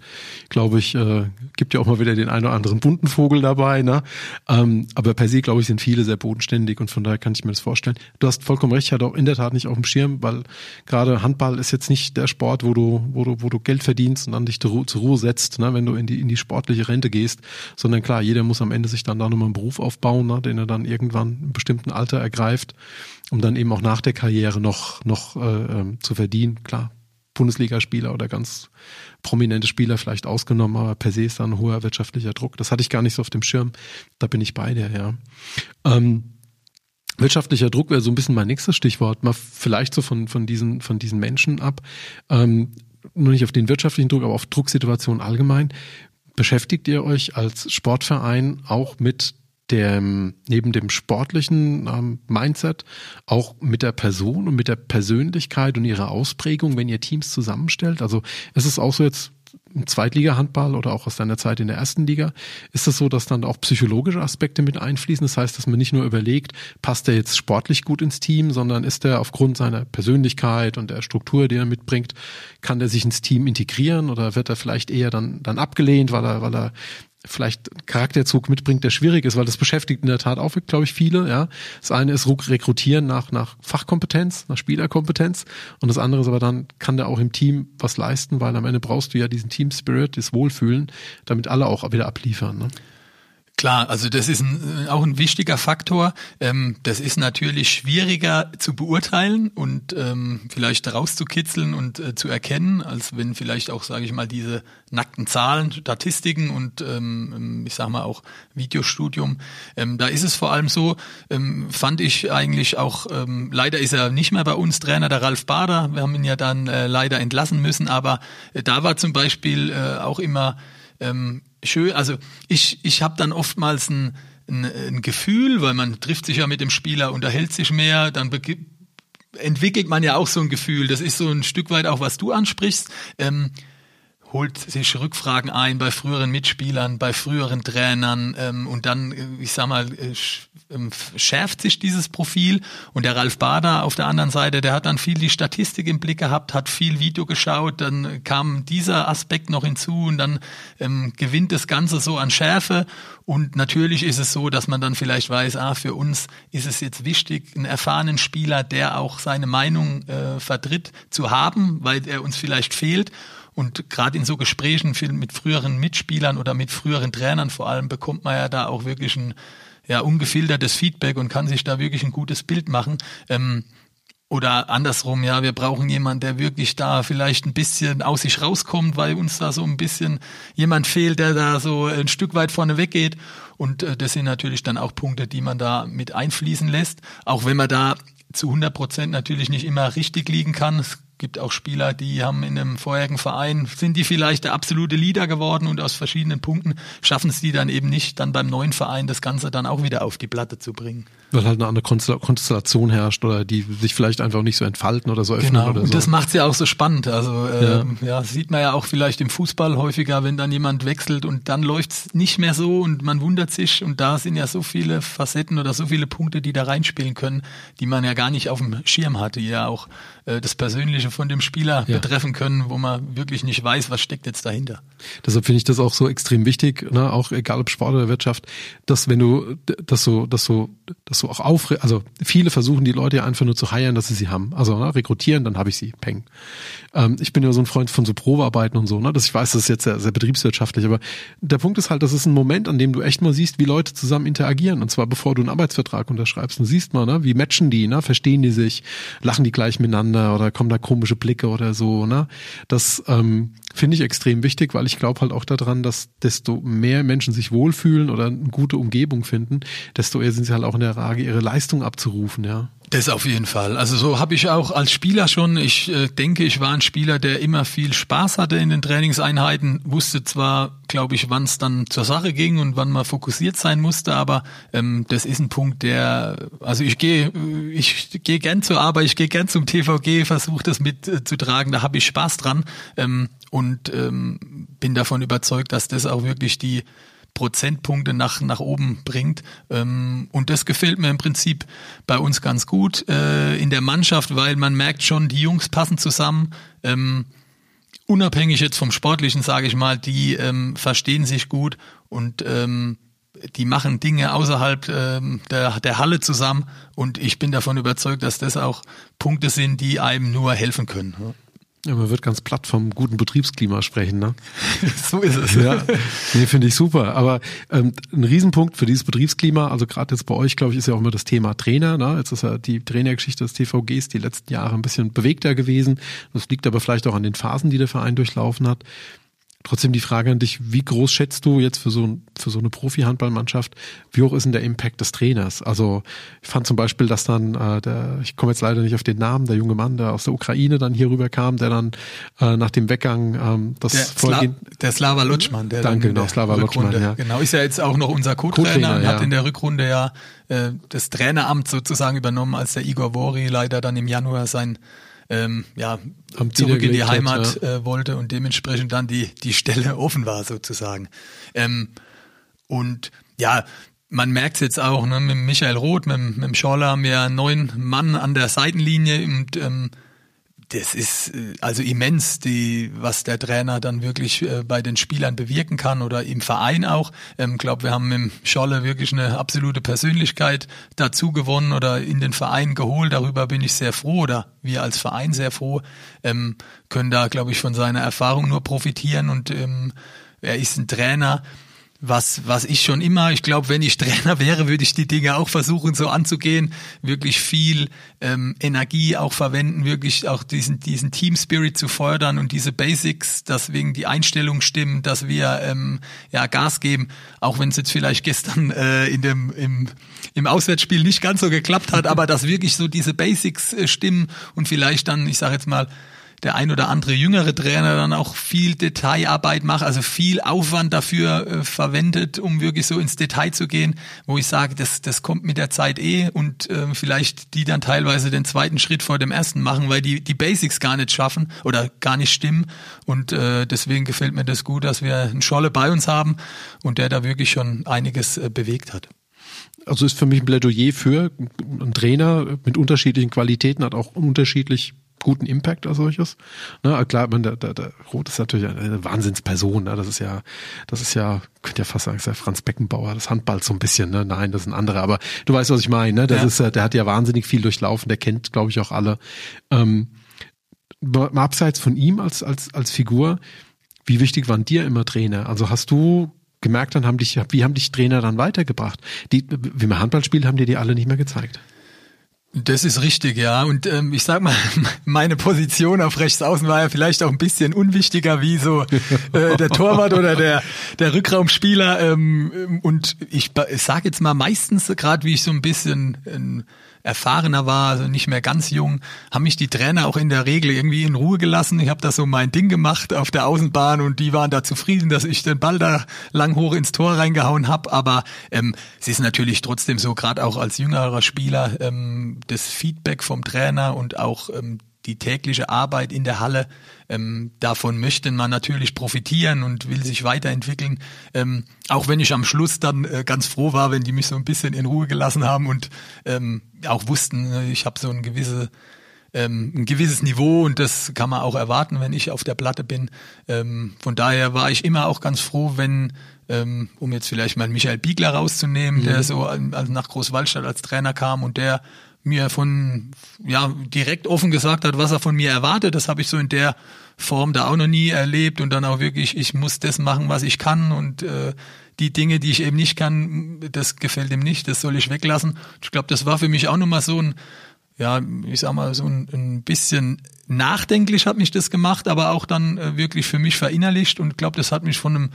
glaube ich, äh, gibt ja auch mal wieder den einen oder anderen bunten Vogel dabei. Ne? Ähm, aber per se glaube ich sind viele sehr bodenständig und von daher kann ich mir das vorstellen. Du hast vollkommen recht, ich hatte auch in der Tat nicht auf dem Schirm, weil gerade Handball ist jetzt nicht der Sport, wo du wo du wo du Geld verdienst und dann dich zur Ruhe, zur Ruhe setzt, ne? wenn du in die in die sportliche Rente gehst, sondern klar, jeder muss am Ende sich dann da nochmal einen Beruf aufbauen, ne? den er dann irgendwann im bestimmten Alter ergreift um dann eben auch nach der Karriere noch, noch äh, ähm, zu verdienen. Klar, Bundesligaspieler oder ganz prominente Spieler vielleicht ausgenommen, aber per se ist da ein hoher wirtschaftlicher Druck. Das hatte ich gar nicht so auf dem Schirm. Da bin ich bei dir, ja. Ähm, wirtschaftlicher Druck wäre so ein bisschen mein nächstes Stichwort. Mal vielleicht so von, von, diesen, von diesen Menschen ab. Ähm, nur nicht auf den wirtschaftlichen Druck, aber auf Drucksituationen allgemein. Beschäftigt ihr euch als Sportverein auch mit dem, neben dem sportlichen ähm, Mindset auch mit der Person und mit der Persönlichkeit und ihrer Ausprägung, wenn ihr Teams zusammenstellt? Also ist es auch so jetzt im Zweitliga-Handball oder auch aus deiner Zeit in der ersten Liga, ist es so, dass dann auch psychologische Aspekte mit einfließen? Das heißt, dass man nicht nur überlegt, passt er jetzt sportlich gut ins Team, sondern ist er aufgrund seiner Persönlichkeit und der Struktur, die er mitbringt, kann er sich ins Team integrieren oder wird er vielleicht eher dann, dann abgelehnt, weil er, weil er vielleicht Charakterzug mitbringt, der schwierig ist, weil das beschäftigt in der Tat auch, glaube ich, viele. Ja, das eine ist Rekrutieren nach nach Fachkompetenz, nach Spielerkompetenz, und das andere ist aber dann kann der auch im Team was leisten, weil am Ende brauchst du ja diesen Team Spirit, das Wohlfühlen, damit alle auch wieder abliefern. Ne? Klar, also das ist ein, auch ein wichtiger Faktor. Ähm, das ist natürlich schwieriger zu beurteilen und ähm, vielleicht rauszukitzeln und äh, zu erkennen, als wenn vielleicht auch, sage ich mal, diese nackten Zahlen, Statistiken und ähm, ich sage mal auch Videostudium. Ähm, da ist es vor allem so, ähm, fand ich eigentlich auch, ähm, leider ist er nicht mehr bei uns Trainer, der Ralf Bader. Wir haben ihn ja dann äh, leider entlassen müssen, aber äh, da war zum Beispiel äh, auch immer ähm, schön, also ich, ich habe dann oftmals ein, ein, ein Gefühl, weil man trifft sich ja mit dem Spieler, unterhält sich mehr, dann entwickelt man ja auch so ein Gefühl. Das ist so ein Stück weit auch, was du ansprichst. Ähm, holt sich Rückfragen ein bei früheren Mitspielern, bei früheren Trainern ähm, und dann, äh, ich sag mal, äh, ähm, schärft sich dieses Profil. Und der Ralf Bader auf der anderen Seite, der hat dann viel die Statistik im Blick gehabt, hat viel Video geschaut, dann kam dieser Aspekt noch hinzu und dann ähm, gewinnt das Ganze so an Schärfe. Und natürlich ist es so, dass man dann vielleicht weiß, ah, für uns ist es jetzt wichtig, einen erfahrenen Spieler, der auch seine Meinung äh, vertritt, zu haben, weil er uns vielleicht fehlt und gerade in so Gesprächen mit früheren Mitspielern oder mit früheren Trainern vor allem bekommt man ja da auch wirklich ein ja, ungefiltertes Feedback und kann sich da wirklich ein gutes Bild machen. Ähm, oder andersrum, ja, wir brauchen jemanden, der wirklich da vielleicht ein bisschen aus sich rauskommt, weil uns da so ein bisschen jemand fehlt, der da so ein Stück weit vorne weggeht. Und äh, das sind natürlich dann auch Punkte, die man da mit einfließen lässt. Auch wenn man da zu 100 Prozent natürlich nicht immer richtig liegen kann. Es gibt auch Spieler, die haben in einem vorherigen Verein, sind die vielleicht der absolute Leader geworden und aus verschiedenen Punkten schaffen es die dann eben nicht, dann beim neuen Verein das Ganze dann auch wieder auf die Platte zu bringen. Weil halt eine andere Konstellation herrscht oder die sich vielleicht einfach nicht so entfalten oder so öffnen genau. oder so. Und das macht's ja auch so spannend. Also äh, ja. ja, sieht man ja auch vielleicht im Fußball häufiger, wenn dann jemand wechselt und dann läuft's nicht mehr so und man wundert sich und da sind ja so viele Facetten oder so viele Punkte, die da reinspielen können, die man ja gar nicht auf dem Schirm hatte, die ja auch äh, das Persönliche von dem Spieler ja. betreffen können, wo man wirklich nicht weiß, was steckt jetzt dahinter. Deshalb finde ich das auch so extrem wichtig, ne? auch egal ob Sport oder Wirtschaft, dass wenn du das so, das so, das so auch auf, also viele versuchen die Leute ja einfach nur zu heiern, dass sie sie haben. Also ne, rekrutieren, dann habe ich sie, peng. Ähm, ich bin ja so ein Freund von so Probearbeiten und so, ne? dass ich weiß, das ist jetzt sehr, sehr betriebswirtschaftlich, aber der Punkt ist halt, das ist ein Moment, an dem du echt mal siehst, wie Leute zusammen interagieren und zwar bevor du einen Arbeitsvertrag unterschreibst. Und siehst mal, ne? wie matchen die, ne? verstehen die sich, lachen die gleich miteinander oder kommen da komische Blicke oder so. Ne? Das ähm, finde ich extrem wichtig, weil ich glaube halt auch daran, dass desto mehr Menschen sich wohlfühlen oder eine gute Umgebung finden, desto eher sind sie halt auch in der Lage, ihre Leistung abzurufen, ja. Das auf jeden Fall. Also so habe ich auch als Spieler schon, ich äh, denke, ich war ein Spieler, der immer viel Spaß hatte in den Trainingseinheiten, wusste zwar, glaube ich, wann es dann zur Sache ging und wann man fokussiert sein musste, aber ähm, das ist ein Punkt, der, also ich gehe, ich gehe gern zur Arbeit, ich gehe gern zum TVG, versuche das mitzutragen, äh, da habe ich Spaß dran ähm, und ähm, bin davon überzeugt, dass das auch wirklich die Prozentpunkte nach, nach oben bringt. Ähm, und das gefällt mir im Prinzip bei uns ganz gut äh, in der Mannschaft, weil man merkt schon, die Jungs passen zusammen. Ähm, unabhängig jetzt vom Sportlichen, sage ich mal, die ähm, verstehen sich gut und ähm, die machen Dinge außerhalb ähm, der, der Halle zusammen und ich bin davon überzeugt, dass das auch Punkte sind, die einem nur helfen können. Ja, man wird ganz platt vom guten Betriebsklima sprechen, ne? so ist es. Ja, nee, finde ich super. Aber ähm, ein Riesenpunkt für dieses Betriebsklima, also gerade jetzt bei euch, glaube ich, ist ja auch immer das Thema Trainer. Ne? Jetzt ist ja die Trainergeschichte des TVGs die letzten Jahre ein bisschen bewegter gewesen. Das liegt aber vielleicht auch an den Phasen, die der Verein durchlaufen hat. Trotzdem die Frage an dich, wie groß schätzt du jetzt für so, für so eine Profi-Handballmannschaft, wie hoch ist denn der Impact des Trainers? Also ich fand zum Beispiel, dass dann äh, der, ich komme jetzt leider nicht auf den Namen, der junge Mann, der aus der Ukraine dann hier rüber kam, der dann äh, nach dem Weggang ähm, das der, Sla der Slava Lutschmann, der Danke, genau, Slava Lutschmann, ja. Genau, ist ja jetzt auch noch unser Co-Trainer und ja. hat in der Rückrunde ja äh, das Traineramt sozusagen übernommen, als der Igor Vori leider dann im Januar sein ähm, ja, zurück in die Heimat hat, ja. äh, wollte und dementsprechend dann die, die Stelle offen war sozusagen. Ähm, und ja, man merkt es jetzt auch ne, mit Michael Roth, mit, mit dem Schorler haben wir neun Mann an der Seitenlinie und ähm, das ist äh, also immens, die, was der Trainer dann wirklich äh, bei den Spielern bewirken kann oder im Verein auch. Ich ähm, glaube, wir haben mit Scholle wirklich eine absolute Persönlichkeit dazu gewonnen oder in den Verein geholt. Darüber bin ich sehr froh oder wir als Verein sehr froh, ähm, können da, glaube ich, von seiner Erfahrung nur profitieren und ähm, er ist ein Trainer, was, was ich schon immer, ich glaube, wenn ich Trainer wäre, würde ich die Dinge auch versuchen so anzugehen, wirklich viel ähm, Energie auch verwenden, wirklich auch diesen, diesen Team Spirit zu fördern und diese Basics, dass wegen die Einstellung stimmen, dass wir ähm, ja Gas geben, auch wenn es jetzt vielleicht gestern äh, in dem im, im Auswärtsspiel nicht ganz so geklappt hat, aber dass wirklich so diese Basics äh, stimmen und vielleicht dann, ich sage jetzt mal, der ein oder andere jüngere Trainer dann auch viel Detailarbeit macht, also viel Aufwand dafür äh, verwendet, um wirklich so ins Detail zu gehen, wo ich sage, das, das kommt mit der Zeit eh und äh, vielleicht die dann teilweise den zweiten Schritt vor dem ersten machen, weil die die Basics gar nicht schaffen oder gar nicht stimmen. Und äh, deswegen gefällt mir das gut, dass wir einen Scholle bei uns haben und der da wirklich schon einiges äh, bewegt hat. Also ist für mich ein Plädoyer für einen Trainer mit unterschiedlichen Qualitäten, hat auch unterschiedlich guten Impact als solches. Ne, klar, man, der, der, der Roth ist natürlich eine Wahnsinnsperson. Ne? Das ist ja, das ist ja, könnte ja fast sagen, ist ja Franz Beckenbauer, das Handball so ein bisschen. Ne? Nein, das ist ein anderer. Aber du weißt, was ich meine. Ne? Das ja. ist, der hat ja wahnsinnig viel durchlaufen. Der kennt, glaube ich, auch alle. Ähm, mal abseits von ihm als als als Figur, wie wichtig waren dir immer Trainer? Also hast du gemerkt, dann haben dich, wie haben dich Trainer dann weitergebracht? Die, wie man Handball spielt, haben dir die alle nicht mehr gezeigt. Das ist richtig, ja. Und ähm, ich sag mal, meine Position auf rechts außen war ja vielleicht auch ein bisschen unwichtiger wie so äh, der Torwart oder der der Rückraumspieler. Ähm, und ich, ich sage jetzt mal meistens gerade, wie ich so ein bisschen ähm, erfahrener war, also nicht mehr ganz jung, haben mich die Trainer auch in der Regel irgendwie in Ruhe gelassen. Ich habe da so mein Ding gemacht auf der Außenbahn und die waren da zufrieden, dass ich den Ball da lang hoch ins Tor reingehauen habe. Aber ähm, es ist natürlich trotzdem so, gerade auch als jüngerer Spieler, ähm, das Feedback vom Trainer und auch ähm, die tägliche Arbeit in der Halle, ähm, davon möchte man natürlich profitieren und will sich weiterentwickeln. Ähm, auch wenn ich am Schluss dann äh, ganz froh war, wenn die mich so ein bisschen in Ruhe gelassen haben und ähm, auch wussten, äh, ich habe so ein gewisse ähm, ein gewisses Niveau und das kann man auch erwarten, wenn ich auf der Platte bin. Ähm, von daher war ich immer auch ganz froh, wenn, ähm, um jetzt vielleicht mal Michael Biegler rauszunehmen, mhm. der so nach Großwaldstadt als Trainer kam und der mir von, ja, direkt offen gesagt hat, was er von mir erwartet. Das habe ich so in der Form da auch noch nie erlebt und dann auch wirklich, ich muss das machen, was ich kann und äh, die Dinge, die ich eben nicht kann, das gefällt ihm nicht, das soll ich weglassen. Ich glaube, das war für mich auch nochmal so ein, ja, ich sag mal, so ein, ein bisschen nachdenklich hat mich das gemacht, aber auch dann äh, wirklich für mich verinnerlicht und glaube, das hat mich von einem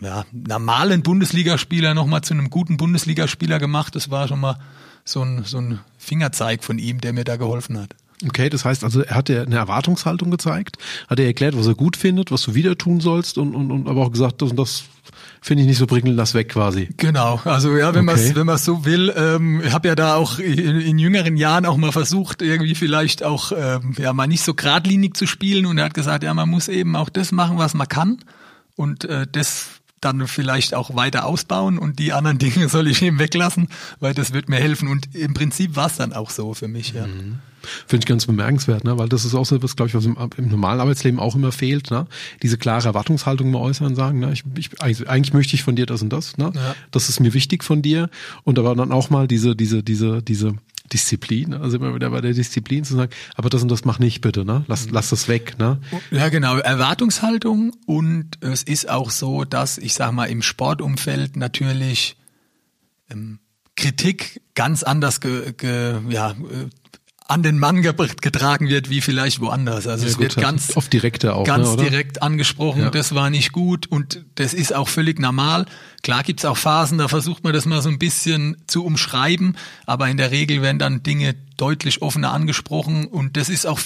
ja, normalen Bundesligaspieler nochmal zu einem guten Bundesligaspieler gemacht. Das war schon mal so ein, so ein Fingerzeig von ihm, der mir da geholfen hat. Okay, das heißt also, er hat dir eine Erwartungshaltung gezeigt, hat er erklärt, was er gut findet, was du wieder tun sollst und, und, und aber auch gesagt, das und das finde ich nicht so prickelnd, lass weg quasi. Genau, also ja, wenn okay. man wenn man so will, ähm, ich habe ja da auch in, in, jüngeren Jahren auch mal versucht, irgendwie vielleicht auch ähm, ja mal nicht so geradlinig zu spielen und er hat gesagt, ja, man muss eben auch das machen, was man kann und äh, das dann vielleicht auch weiter ausbauen und die anderen Dinge soll ich eben weglassen, weil das wird mir helfen. Und im Prinzip war es dann auch so für mich, ja. Mhm. Finde ich ganz bemerkenswert, ne? weil das ist auch so etwas, glaube ich, was im, im, normalen Arbeitsleben auch immer fehlt. Ne? Diese klare Erwartungshaltung mal äußern, sagen, ne? ich, ich, eigentlich, eigentlich möchte ich von dir das und das. Ne? Ja. Das ist mir wichtig von dir. Und aber dann auch mal diese, diese, diese, diese Disziplin, also immer wieder bei der Disziplin zu sagen, aber das und das mach nicht bitte, ne? Lass, lass das weg, ne? Ja, genau, Erwartungshaltung und es ist auch so, dass ich sag mal im Sportumfeld natürlich ähm, Kritik ganz anders ge, ge, ja, äh, an den Mann getragen wird, wie vielleicht woanders. Also ja, es gut, wird ganz oft direkter auch, ganz ne, direkt angesprochen. Ja. Das war nicht gut und das ist auch völlig normal. Klar gibt's auch Phasen, da versucht man das mal so ein bisschen zu umschreiben, aber in der Regel werden dann Dinge deutlich offener angesprochen und das ist auch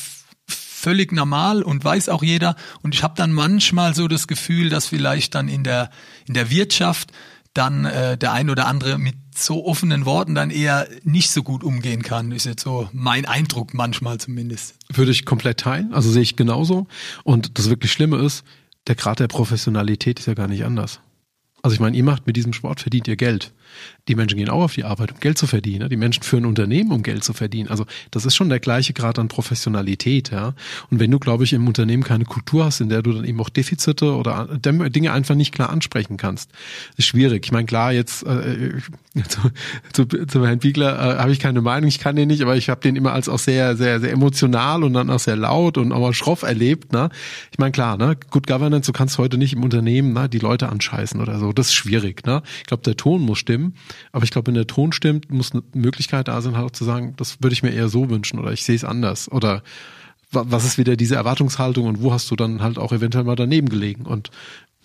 völlig normal und weiß auch jeder. Und ich habe dann manchmal so das Gefühl, dass vielleicht dann in der in der Wirtschaft dann äh, der ein oder andere mit so offenen Worten dann eher nicht so gut umgehen kann. Ist jetzt so mein Eindruck manchmal zumindest. Würde ich komplett teilen. Also sehe ich genauso. Und das wirklich Schlimme ist, der Grad der Professionalität ist ja gar nicht anders. Also ich meine, ihr macht mit diesem Sport, verdient ihr Geld. Die Menschen gehen auch auf die Arbeit, um Geld zu verdienen. Die Menschen führen Unternehmen, um Geld zu verdienen. Also das ist schon der gleiche Grad an Professionalität. Ja. Und wenn du, glaube ich, im Unternehmen keine Kultur hast, in der du dann eben auch Defizite oder Dinge einfach nicht klar ansprechen kannst, ist schwierig. Ich meine, klar, jetzt äh, zu, zu, zu Herrn Biegler äh, habe ich keine Meinung, ich kann den nicht, aber ich habe den immer als auch sehr, sehr, sehr emotional und dann auch sehr laut und auch mal schroff erlebt. Ne? Ich meine, klar, ne, Good Governance, du kannst heute nicht im Unternehmen ne, die Leute anscheißen oder so. Das ist schwierig. Ne? Ich glaube, der Ton muss stimmen. Aber ich glaube, wenn der Ton stimmt, muss eine Möglichkeit da sein, halt auch zu sagen, das würde ich mir eher so wünschen oder ich sehe es anders. Oder was ist wieder diese Erwartungshaltung und wo hast du dann halt auch eventuell mal daneben gelegen? Und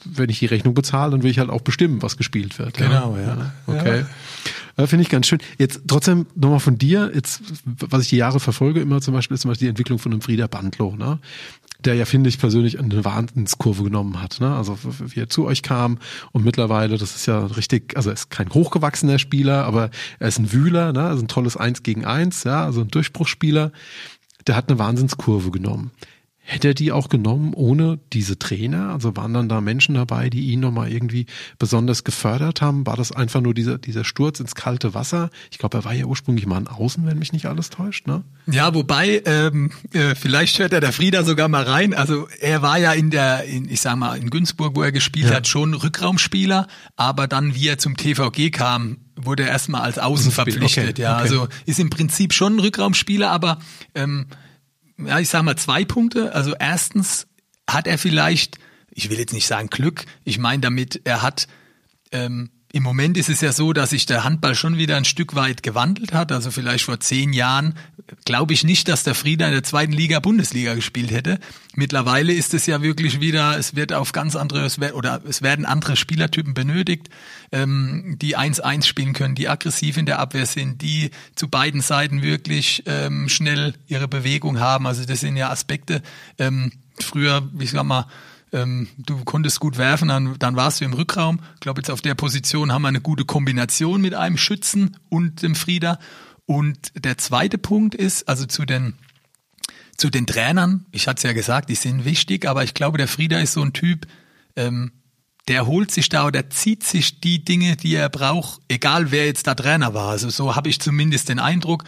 wenn ich die Rechnung bezahle, dann will ich halt auch bestimmen, was gespielt wird. Genau, ja. ja. Okay. Ja. Finde ich ganz schön. Jetzt trotzdem nochmal von dir, jetzt, was ich die Jahre verfolge, immer zum Beispiel, ist zum Beispiel die Entwicklung von einem Frieder Bandlo, ne? der ja, finde ich persönlich, eine Wahnsinnskurve genommen hat. Ne? Also wie er zu euch kam und mittlerweile, das ist ja richtig, also er ist kein hochgewachsener Spieler, aber er ist ein Wühler, ne? also ein tolles Eins gegen Eins, ja, also ein Durchbruchsspieler. Der hat eine Wahnsinnskurve genommen. Hätte er die auch genommen ohne diese Trainer? Also waren dann da Menschen dabei, die ihn nochmal irgendwie besonders gefördert haben? War das einfach nur dieser, dieser Sturz ins kalte Wasser? Ich glaube, er war ja ursprünglich mal ein Außen, wenn mich nicht alles täuscht, ne? Ja, wobei, ähm, äh, vielleicht hört er der Frieda sogar mal rein. Also er war ja in der, in, ich sag mal, in Günzburg, wo er gespielt ja. hat, schon Rückraumspieler, aber dann, wie er zum TVG kam, wurde er erstmal als Außen verpflichtet. Okay, ja, okay. also ist im Prinzip schon ein Rückraumspieler, aber ähm, ja, ich sag mal zwei Punkte. Also erstens hat er vielleicht, ich will jetzt nicht sagen Glück, ich meine damit, er hat ähm, im Moment ist es ja so, dass sich der Handball schon wieder ein Stück weit gewandelt hat. Also vielleicht vor zehn Jahren glaube ich nicht, dass der Frieder in der zweiten Liga Bundesliga gespielt hätte. Mittlerweile ist es ja wirklich wieder, es wird auf ganz andere, es wird, oder es werden andere Spielertypen benötigt, ähm, die 1-1 spielen können, die aggressiv in der Abwehr sind, die zu beiden Seiten wirklich ähm, schnell ihre Bewegung haben. Also das sind ja Aspekte. Ähm, früher, wie sag mal, ähm, du konntest gut werfen, dann, dann warst du im Rückraum. Ich glaube, jetzt auf der Position haben wir eine gute Kombination mit einem Schützen und dem Frieder. Und der zweite Punkt ist, also zu den zu den Trainern, ich hatte es ja gesagt, die sind wichtig, aber ich glaube, der Frieder ist so ein Typ, ähm, der holt sich da oder zieht sich die Dinge, die er braucht, egal wer jetzt da Trainer war. Also so habe ich zumindest den Eindruck.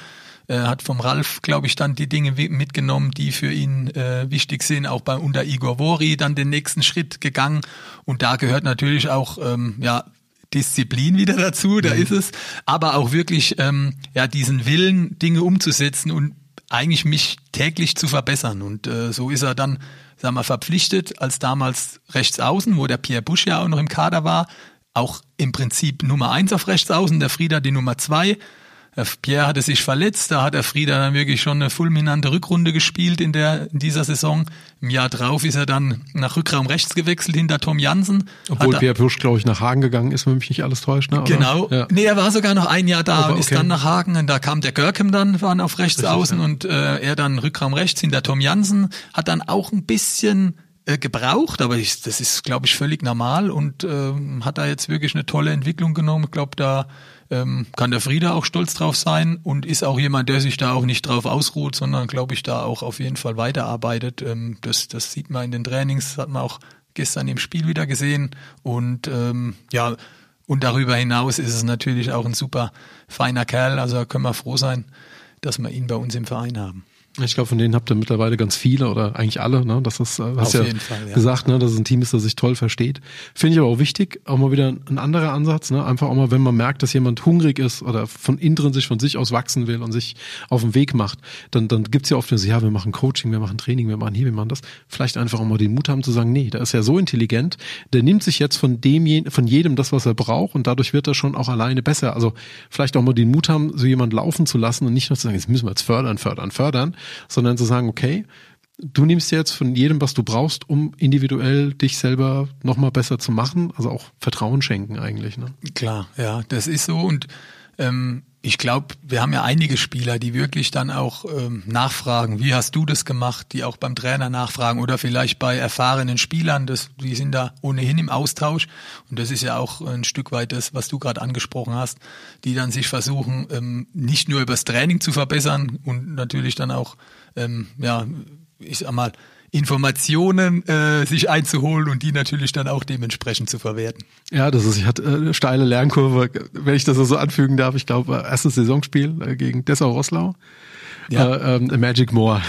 Er hat vom Ralf, glaube ich, dann die Dinge mitgenommen, die für ihn äh, wichtig sind. Auch bei unter Igor Vori dann den nächsten Schritt gegangen. Und da gehört natürlich auch ähm, ja Disziplin wieder dazu, da mhm. ist es. Aber auch wirklich ähm, ja diesen Willen, Dinge umzusetzen und eigentlich mich täglich zu verbessern. Und äh, so ist er dann, sagen wir, verpflichtet als damals Rechtsaußen, wo der Pierre Busch ja auch noch im Kader war. Auch im Prinzip Nummer eins auf Rechtsaußen, der Frieda die Nummer zwei. Pierre hatte sich verletzt, da hat der Frieder dann wirklich schon eine fulminante Rückrunde gespielt in der in dieser Saison. Im Jahr drauf ist er dann nach Rückraum rechts gewechselt hinter Tom Jansen. Obwohl Pierre Pusch, glaube ich, nach Hagen gegangen ist, wenn mich nicht alles täuscht. Ne? Genau. Ja. Nee, er war sogar noch ein Jahr da Aber, und ist dann nach Hagen und da kam der Görkem dann, waren auf rechts Richtig, außen ja. und äh, er dann Rückraum rechts hinter Tom Jansen, hat dann auch ein bisschen äh, gebraucht, aber ich, das ist, glaube ich, völlig normal und äh, hat da jetzt wirklich eine tolle Entwicklung genommen. Ich glaube, da ähm, kann der Frieder auch stolz drauf sein und ist auch jemand, der sich da auch nicht drauf ausruht, sondern glaube ich da auch auf jeden Fall weiterarbeitet. Ähm, das, das sieht man in den Trainings, hat man auch gestern im Spiel wieder gesehen und ähm, ja, und darüber hinaus ist es natürlich auch ein super feiner Kerl, also können wir froh sein, dass wir ihn bei uns im Verein haben. Ich glaube, von denen habt ihr mittlerweile ganz viele oder eigentlich alle. Ne? Das ist, äh, hast Auf ja, Fall, ja gesagt, ne, dass es ein Team ist, das sich toll versteht. Finde ich aber auch wichtig, auch mal wieder ein anderer Ansatz. Ne? Einfach auch mal, wenn man merkt, dass jemand hungrig ist oder von innen sich von sich aus wachsen will und sich auf den Weg macht, dann, dann gibt's ja oft so, ja, wir machen Coaching, wir machen Training, wir machen hier, wir machen das. Vielleicht einfach auch mal den Mut haben zu sagen, nee, der ist ja so intelligent, der nimmt sich jetzt von dem, von jedem das, was er braucht und dadurch wird er schon auch alleine besser. Also vielleicht auch mal den Mut haben, so jemand laufen zu lassen und nicht nur zu sagen, jetzt müssen wir jetzt fördern, fördern, fördern, sondern zu sagen, okay, du nimmst jetzt von jedem, was du brauchst, um individuell dich selber nochmal besser zu machen, also auch Vertrauen schenken eigentlich. Ne? Klar, ja, das ist so und ähm, ich glaube, wir haben ja einige Spieler, die wirklich dann auch ähm, nachfragen, wie hast du das gemacht, die auch beim Trainer nachfragen oder vielleicht bei erfahrenen Spielern, das, die sind da ohnehin im Austausch. Und das ist ja auch ein Stück weit das, was du gerade angesprochen hast, die dann sich versuchen, ähm, nicht nur übers Training zu verbessern und natürlich dann auch, ähm, ja, ich sag mal, Informationen äh, sich einzuholen und die natürlich dann auch dementsprechend zu verwerten. Ja, das ist, ich hatte äh, eine steile Lernkurve, wenn ich das so anfügen darf. Ich glaube, erstes Saisonspiel äh, gegen Dessau-Rosslau ja. äh, ähm, Magic Moore.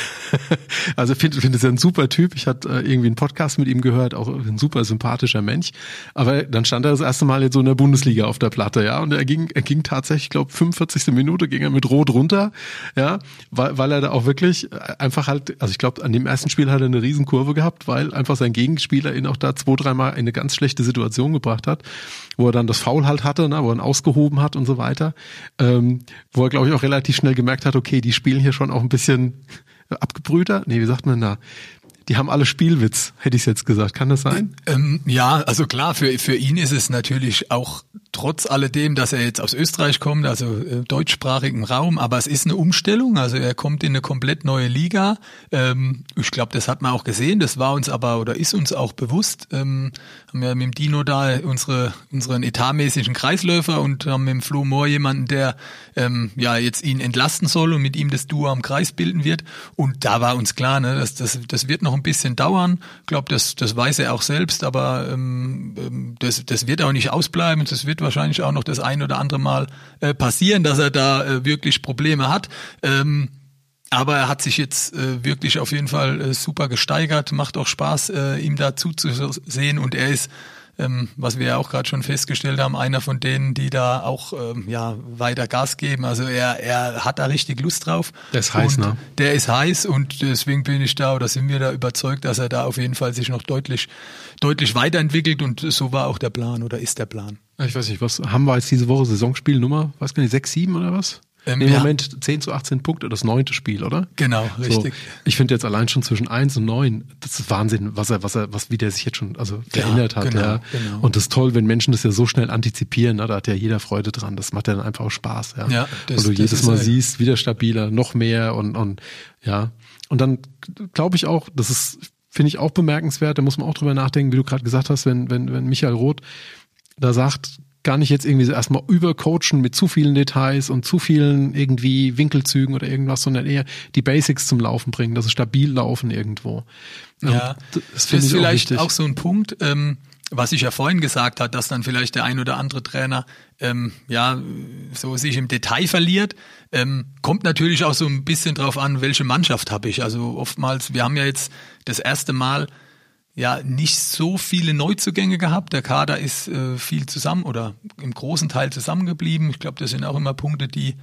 also finde find es ein super Typ. Ich hatte äh, irgendwie einen Podcast mit ihm gehört, auch ein super sympathischer Mensch. Aber dann stand er das erste Mal jetzt so in der Bundesliga auf der Platte, ja. Und er ging, er ging tatsächlich, ich glaube, 45. Minute ging er mit Rot runter, ja, weil, weil er da auch wirklich einfach halt, also ich glaube, an dem ersten Spiel hat er eine Riesenkurve gehabt, weil einfach sein Gegenspieler ihn auch da zwei, dreimal in eine ganz schlechte Situation gebracht hat, wo er dann das Foul halt hatte, ne, wo er ihn ausgehoben hat und so weiter. Ähm, wo er, glaube ich, auch relativ schnell gemerkt hat, okay, die spielen hier schon auch ein bisschen abgebrühter. Nee, wie sagt man da? die haben alle Spielwitz, hätte ich jetzt gesagt. Kann das sein? Ähm, ja, also klar, für, für ihn ist es natürlich auch trotz alledem, dass er jetzt aus Österreich kommt, also äh, deutschsprachigen Raum, aber es ist eine Umstellung. Also er kommt in eine komplett neue Liga. Ähm, ich glaube, das hat man auch gesehen. Das war uns aber oder ist uns auch bewusst. Ähm, haben ja mit dem Dino da unsere unseren etatmäßigen Kreisläufer und haben mit dem Flo Moore jemanden, der ähm, ja jetzt ihn entlasten soll und mit ihm das Duo am Kreis bilden wird. Und da war uns klar, ne, dass das das wird noch ein bisschen dauern. Ich glaube, das das weiß er auch selbst, aber ähm, ähm, das das wird auch nicht ausbleiben. Das wird wahrscheinlich auch noch das ein oder andere Mal äh, passieren, dass er da äh, wirklich Probleme hat. Ähm, aber er hat sich jetzt äh, wirklich auf jeden Fall äh, super gesteigert, macht auch Spaß, äh, ihm da zuzusehen und er ist ähm, was wir ja auch gerade schon festgestellt haben, einer von denen, die da auch ähm, ja weiter Gas geben. Also er, er hat da richtig Lust drauf. Der ist heiß, ne? Der ist heiß und deswegen bin ich da oder sind wir da überzeugt, dass er da auf jeden Fall sich noch deutlich, deutlich weiterentwickelt und so war auch der Plan oder ist der Plan. Ich weiß nicht, was haben wir jetzt diese Woche Saisonspielnummer? Weiß gar nicht, 6, 7 oder was? Ähm, Im Moment 10 zu 18 Punkte, das neunte Spiel, oder? Genau, richtig. So, ich finde jetzt allein schon zwischen 1 und 9, das ist Wahnsinn, was er, was er, was, wie der sich jetzt schon, also verändert ja, hat, genau, ja. Genau. Und das ist toll, wenn Menschen das ja so schnell antizipieren, ne? da hat ja jeder Freude dran. Das macht ja dann einfach auch Spaß, ja. ja das, und du jedes Mal siehst, wieder stabiler, noch mehr und, und, ja. Und dann glaube ich auch, das ist, finde ich auch bemerkenswert, da muss man auch drüber nachdenken, wie du gerade gesagt hast, wenn, wenn, wenn Michael Roth da sagt, gar nicht jetzt irgendwie erstmal übercoachen mit zu vielen Details und zu vielen irgendwie Winkelzügen oder irgendwas, sondern eher die Basics zum Laufen bringen, dass es stabil laufen irgendwo. Ja, das, das ist vielleicht auch, auch, so ein Punkt, ähm, was ich ja vorhin gesagt hat, dass dann vielleicht der ein oder andere Trainer ähm, ja so sich im Detail verliert, ähm, kommt natürlich auch so ein bisschen drauf an, welche Mannschaft habe ich. Also oftmals, wir haben ja jetzt das erste Mal ja nicht so viele Neuzugänge gehabt. Der Kader ist äh, viel zusammen oder im großen Teil zusammengeblieben. Ich glaube, das sind auch immer Punkte, die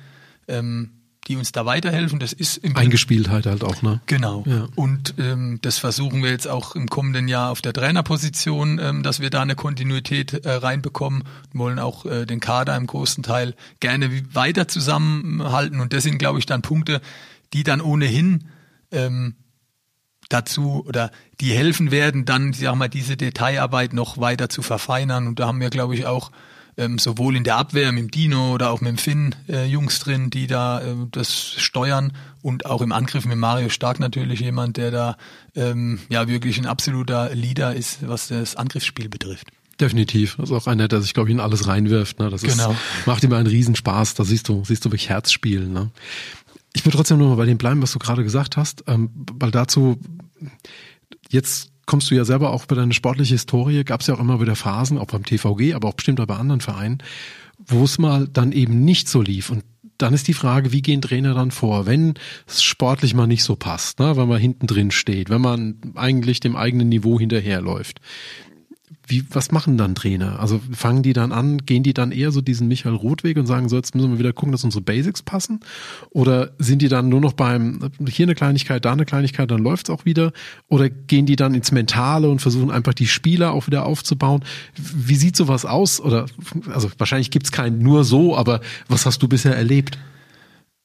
ähm, die uns da weiterhelfen. Das ist im Eingespieltheit halt auch, ne? Genau. Ja. Und ähm, das versuchen wir jetzt auch im kommenden Jahr auf der Trainerposition, ähm, dass wir da eine Kontinuität äh, reinbekommen. Wir wollen auch äh, den Kader im großen Teil gerne weiter zusammenhalten. Und das sind, glaube ich, dann Punkte, die dann ohnehin ähm, dazu oder die helfen werden, dann, sag mal, diese Detailarbeit noch weiter zu verfeinern. Und da haben wir, glaube ich, auch ähm, sowohl in der Abwehr mit dem Dino oder auch mit dem Finn äh, Jungs drin, die da äh, das steuern und auch im Angriff mit Mario Stark natürlich jemand, der da ähm, ja wirklich ein absoluter Leader ist, was das Angriffsspiel betrifft. Definitiv. Das ist auch einer, der sich, glaube ich, in alles reinwirft. Ne? Das genau. ist, macht immer einen Riesenspaß. Da siehst du, siehst du wirklich Herzspiel. Ne? Ich will trotzdem noch mal bei dem bleiben, was du gerade gesagt hast, ähm, weil dazu jetzt kommst du ja selber auch bei deiner sportlichen Historie, gab es ja auch immer wieder Phasen, auch beim TVG, aber auch bestimmt auch bei anderen Vereinen, wo es mal dann eben nicht so lief. Und dann ist die Frage, wie gehen Trainer dann vor, wenn es sportlich mal nicht so passt, ne? wenn man hinten drin steht, wenn man eigentlich dem eigenen Niveau hinterherläuft wie, was machen dann Trainer? Also fangen die dann an, gehen die dann eher so diesen Michael Rothweg und sagen, so jetzt müssen wir wieder gucken, dass unsere Basics passen? Oder sind die dann nur noch beim, hier eine Kleinigkeit, da eine Kleinigkeit, dann läuft's auch wieder? Oder gehen die dann ins Mentale und versuchen einfach die Spieler auch wieder aufzubauen? Wie sieht sowas aus? Oder, also wahrscheinlich gibt's keinen nur so, aber was hast du bisher erlebt?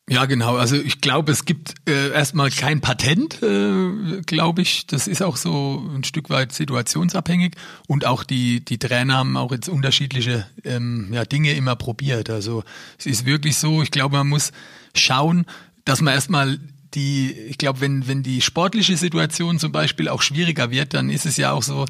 Ja, genau. Also ich glaube, es gibt äh, erstmal kein Patent, äh, glaube ich. Das ist auch so ein Stück weit situationsabhängig. Und auch die, die Trainer haben auch jetzt unterschiedliche ähm, ja, Dinge immer probiert. Also es ist wirklich so, ich glaube, man muss schauen, dass man erstmal die, ich glaube, wenn, wenn die sportliche Situation zum Beispiel auch schwieriger wird, dann ist es ja auch so,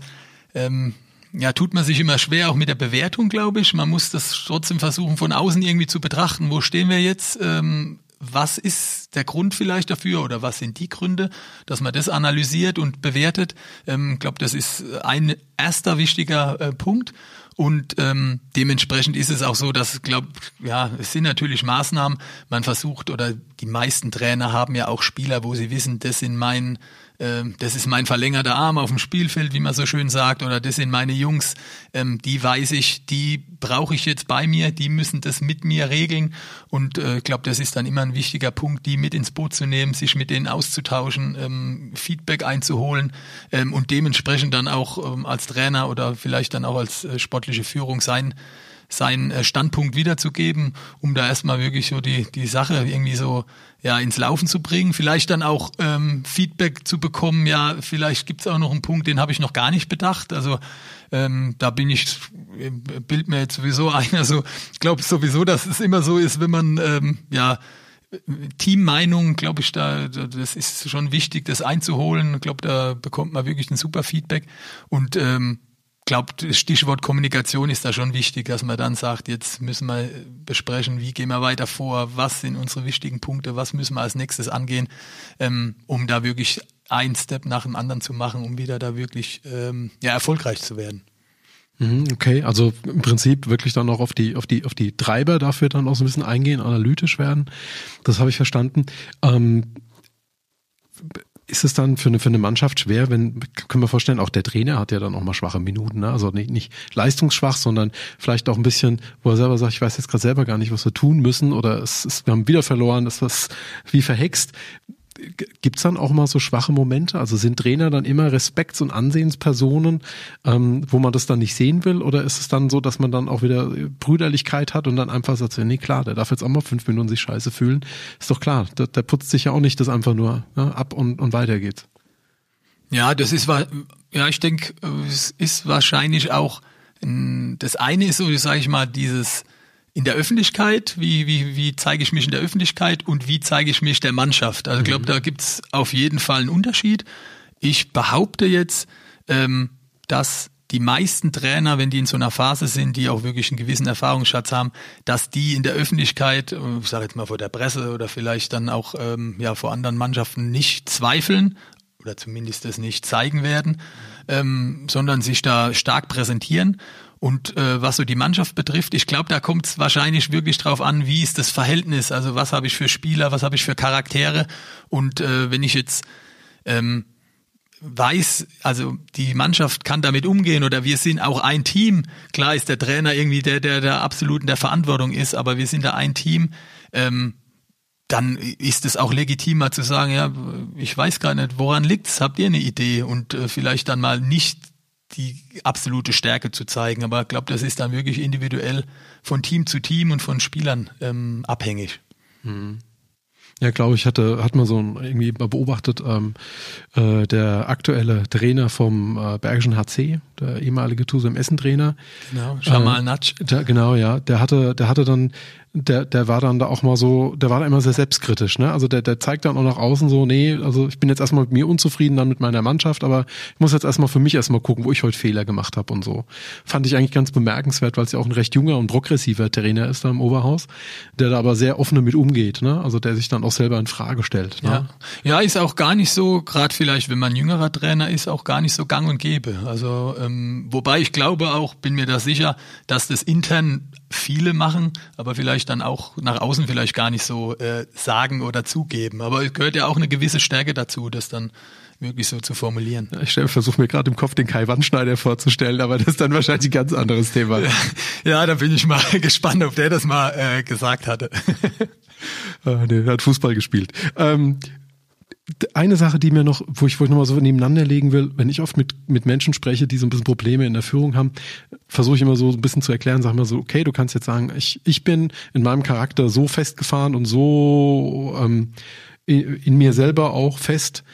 ähm, ja, tut man sich immer schwer, auch mit der Bewertung, glaube ich. Man muss das trotzdem versuchen, von außen irgendwie zu betrachten. Wo stehen wir jetzt? Ähm, was ist der Grund vielleicht dafür oder was sind die Gründe, dass man das analysiert und bewertet. Ich ähm, glaube, das ist ein erster wichtiger äh, Punkt. Und ähm, dementsprechend ist es auch so, dass, glaube ja, es sind natürlich Maßnahmen. Man versucht oder die meisten Trainer haben ja auch Spieler, wo sie wissen, das sind mein ähm, das ist mein verlängerter Arm auf dem Spielfeld, wie man so schön sagt, oder das sind meine Jungs, ähm, die weiß ich, die brauche ich jetzt bei mir, die müssen das mit mir regeln. Und äh, ich glaube, das ist dann immer ein wichtiger Punkt, die mit ins Boot zu nehmen, sich mit denen auszutauschen, ähm, Feedback einzuholen ähm, und dementsprechend dann auch ähm, als Trainer oder vielleicht dann auch als äh, sportliche Führung sein seinen äh, Standpunkt wiederzugeben, um da erstmal wirklich so die, die Sache irgendwie so ja, ins Laufen zu bringen, vielleicht dann auch ähm, Feedback zu bekommen, ja, vielleicht gibt's auch noch einen Punkt, den habe ich noch gar nicht bedacht. Also ähm, da bin ich, äh, bild mir jetzt sowieso ein, also ich glaube sowieso, dass es immer so ist, wenn man ähm, ja Teammeinung, glaube ich, da das ist schon wichtig, das einzuholen. Ich glaube, da bekommt man wirklich ein super Feedback. Und ähm, glaube, Stichwort Kommunikation ist da schon wichtig, dass man dann sagt, jetzt müssen wir besprechen, wie gehen wir weiter vor, was sind unsere wichtigen Punkte, was müssen wir als nächstes angehen, ähm, um da wirklich ein Step nach dem anderen zu machen, um wieder da wirklich ähm, ja, erfolgreich zu werden. Mhm, okay, also im Prinzip wirklich dann auch auf die, auf die, auf die Treiber dafür dann auch so ein bisschen eingehen, analytisch werden. Das habe ich verstanden. Ähm, ist es dann für eine, für eine Mannschaft schwer, wenn, können wir vorstellen, auch der Trainer hat ja dann auch mal schwache Minuten, ne? also nicht, nicht leistungsschwach, sondern vielleicht auch ein bisschen, wo er selber sagt, ich weiß jetzt gerade selber gar nicht, was wir tun müssen oder es ist, wir haben wieder verloren, das ist was wie verhext. Gibt es dann auch mal so schwache Momente? Also sind Trainer dann immer Respekts- und Ansehenspersonen, ähm, wo man das dann nicht sehen will? Oder ist es dann so, dass man dann auch wieder Brüderlichkeit hat und dann einfach sagt, nee klar, der darf jetzt auch mal fünf Minuten sich scheiße fühlen. Ist doch klar, der, der putzt sich ja auch nicht das einfach nur ja, ab und, und weiter geht's. Ja, das ist, ja, ich denke, es ist wahrscheinlich auch, das eine ist so, sage ich mal, dieses in der Öffentlichkeit, wie, wie, wie zeige ich mich in der Öffentlichkeit und wie zeige ich mich der Mannschaft. Also ich glaube, mhm. da gibt's auf jeden Fall einen Unterschied. Ich behaupte jetzt, ähm, dass die meisten Trainer, wenn die in so einer Phase sind, die auch wirklich einen gewissen Erfahrungsschatz haben, dass die in der Öffentlichkeit, äh, ich sage jetzt mal vor der Presse oder vielleicht dann auch ähm, ja vor anderen Mannschaften nicht zweifeln oder zumindest das nicht zeigen werden, ähm, sondern sich da stark präsentieren. Und äh, was so die Mannschaft betrifft, ich glaube, da kommt es wahrscheinlich wirklich drauf an, wie ist das Verhältnis, also was habe ich für Spieler, was habe ich für Charaktere. Und äh, wenn ich jetzt ähm, weiß, also die Mannschaft kann damit umgehen oder wir sind auch ein Team. Klar ist der Trainer irgendwie der, der, der absolut in der Verantwortung ist, aber wir sind da ein Team. Ähm, dann ist es auch legitimer zu sagen, ja, ich weiß gar nicht, woran liegt's? Habt ihr eine Idee? Und äh, vielleicht dann mal nicht die absolute Stärke zu zeigen. Aber ich glaube, das ist dann wirklich individuell von Team zu Team und von Spielern ähm, abhängig. Mhm. Ja, glaube ich, hatte, hat man so ein, irgendwie beobachtet, ähm, äh, der aktuelle Trainer vom äh, Bergischen HC, der ehemalige Tusem Essen Trainer. Genau, Jamal äh, Natsch. genau, ja. Der hatte, der hatte dann der, der war dann da auch mal so, der war da immer sehr selbstkritisch, ne? Also der, der zeigt dann auch nach außen so, nee, also ich bin jetzt erstmal mit mir unzufrieden, dann mit meiner Mannschaft, aber ich muss jetzt erstmal für mich erstmal gucken, wo ich heute Fehler gemacht habe und so. Fand ich eigentlich ganz bemerkenswert, weil es ja auch ein recht junger und progressiver Trainer ist da im Oberhaus, der da aber sehr offen damit umgeht, ne? Also der sich dann auch selber in Frage stellt. Ne? Ja. ja, ist auch gar nicht so, gerade vielleicht, wenn man jüngerer Trainer ist, auch gar nicht so gang und gäbe. Also ähm, wobei ich glaube auch, bin mir da sicher, dass das intern viele machen, aber vielleicht dann auch nach außen vielleicht gar nicht so äh, sagen oder zugeben. Aber es gehört ja auch eine gewisse Stärke dazu, das dann wirklich so zu formulieren. Ich versuche mir gerade im Kopf den Kai Wandschneider vorzustellen, aber das ist dann wahrscheinlich ein ganz anderes Thema. Ja, da bin ich mal gespannt, ob der das mal äh, gesagt hatte. ah, nee, er hat Fußball gespielt. Ähm, eine Sache, die mir noch, wo ich, wo ich nochmal so nebeneinander legen will, wenn ich oft mit, mit Menschen spreche, die so ein bisschen Probleme in der Führung haben, versuche ich immer so ein bisschen zu erklären, sag mal so, okay, du kannst jetzt sagen, ich, ich bin in meinem Charakter so festgefahren und so ähm, in, in mir selber auch fest,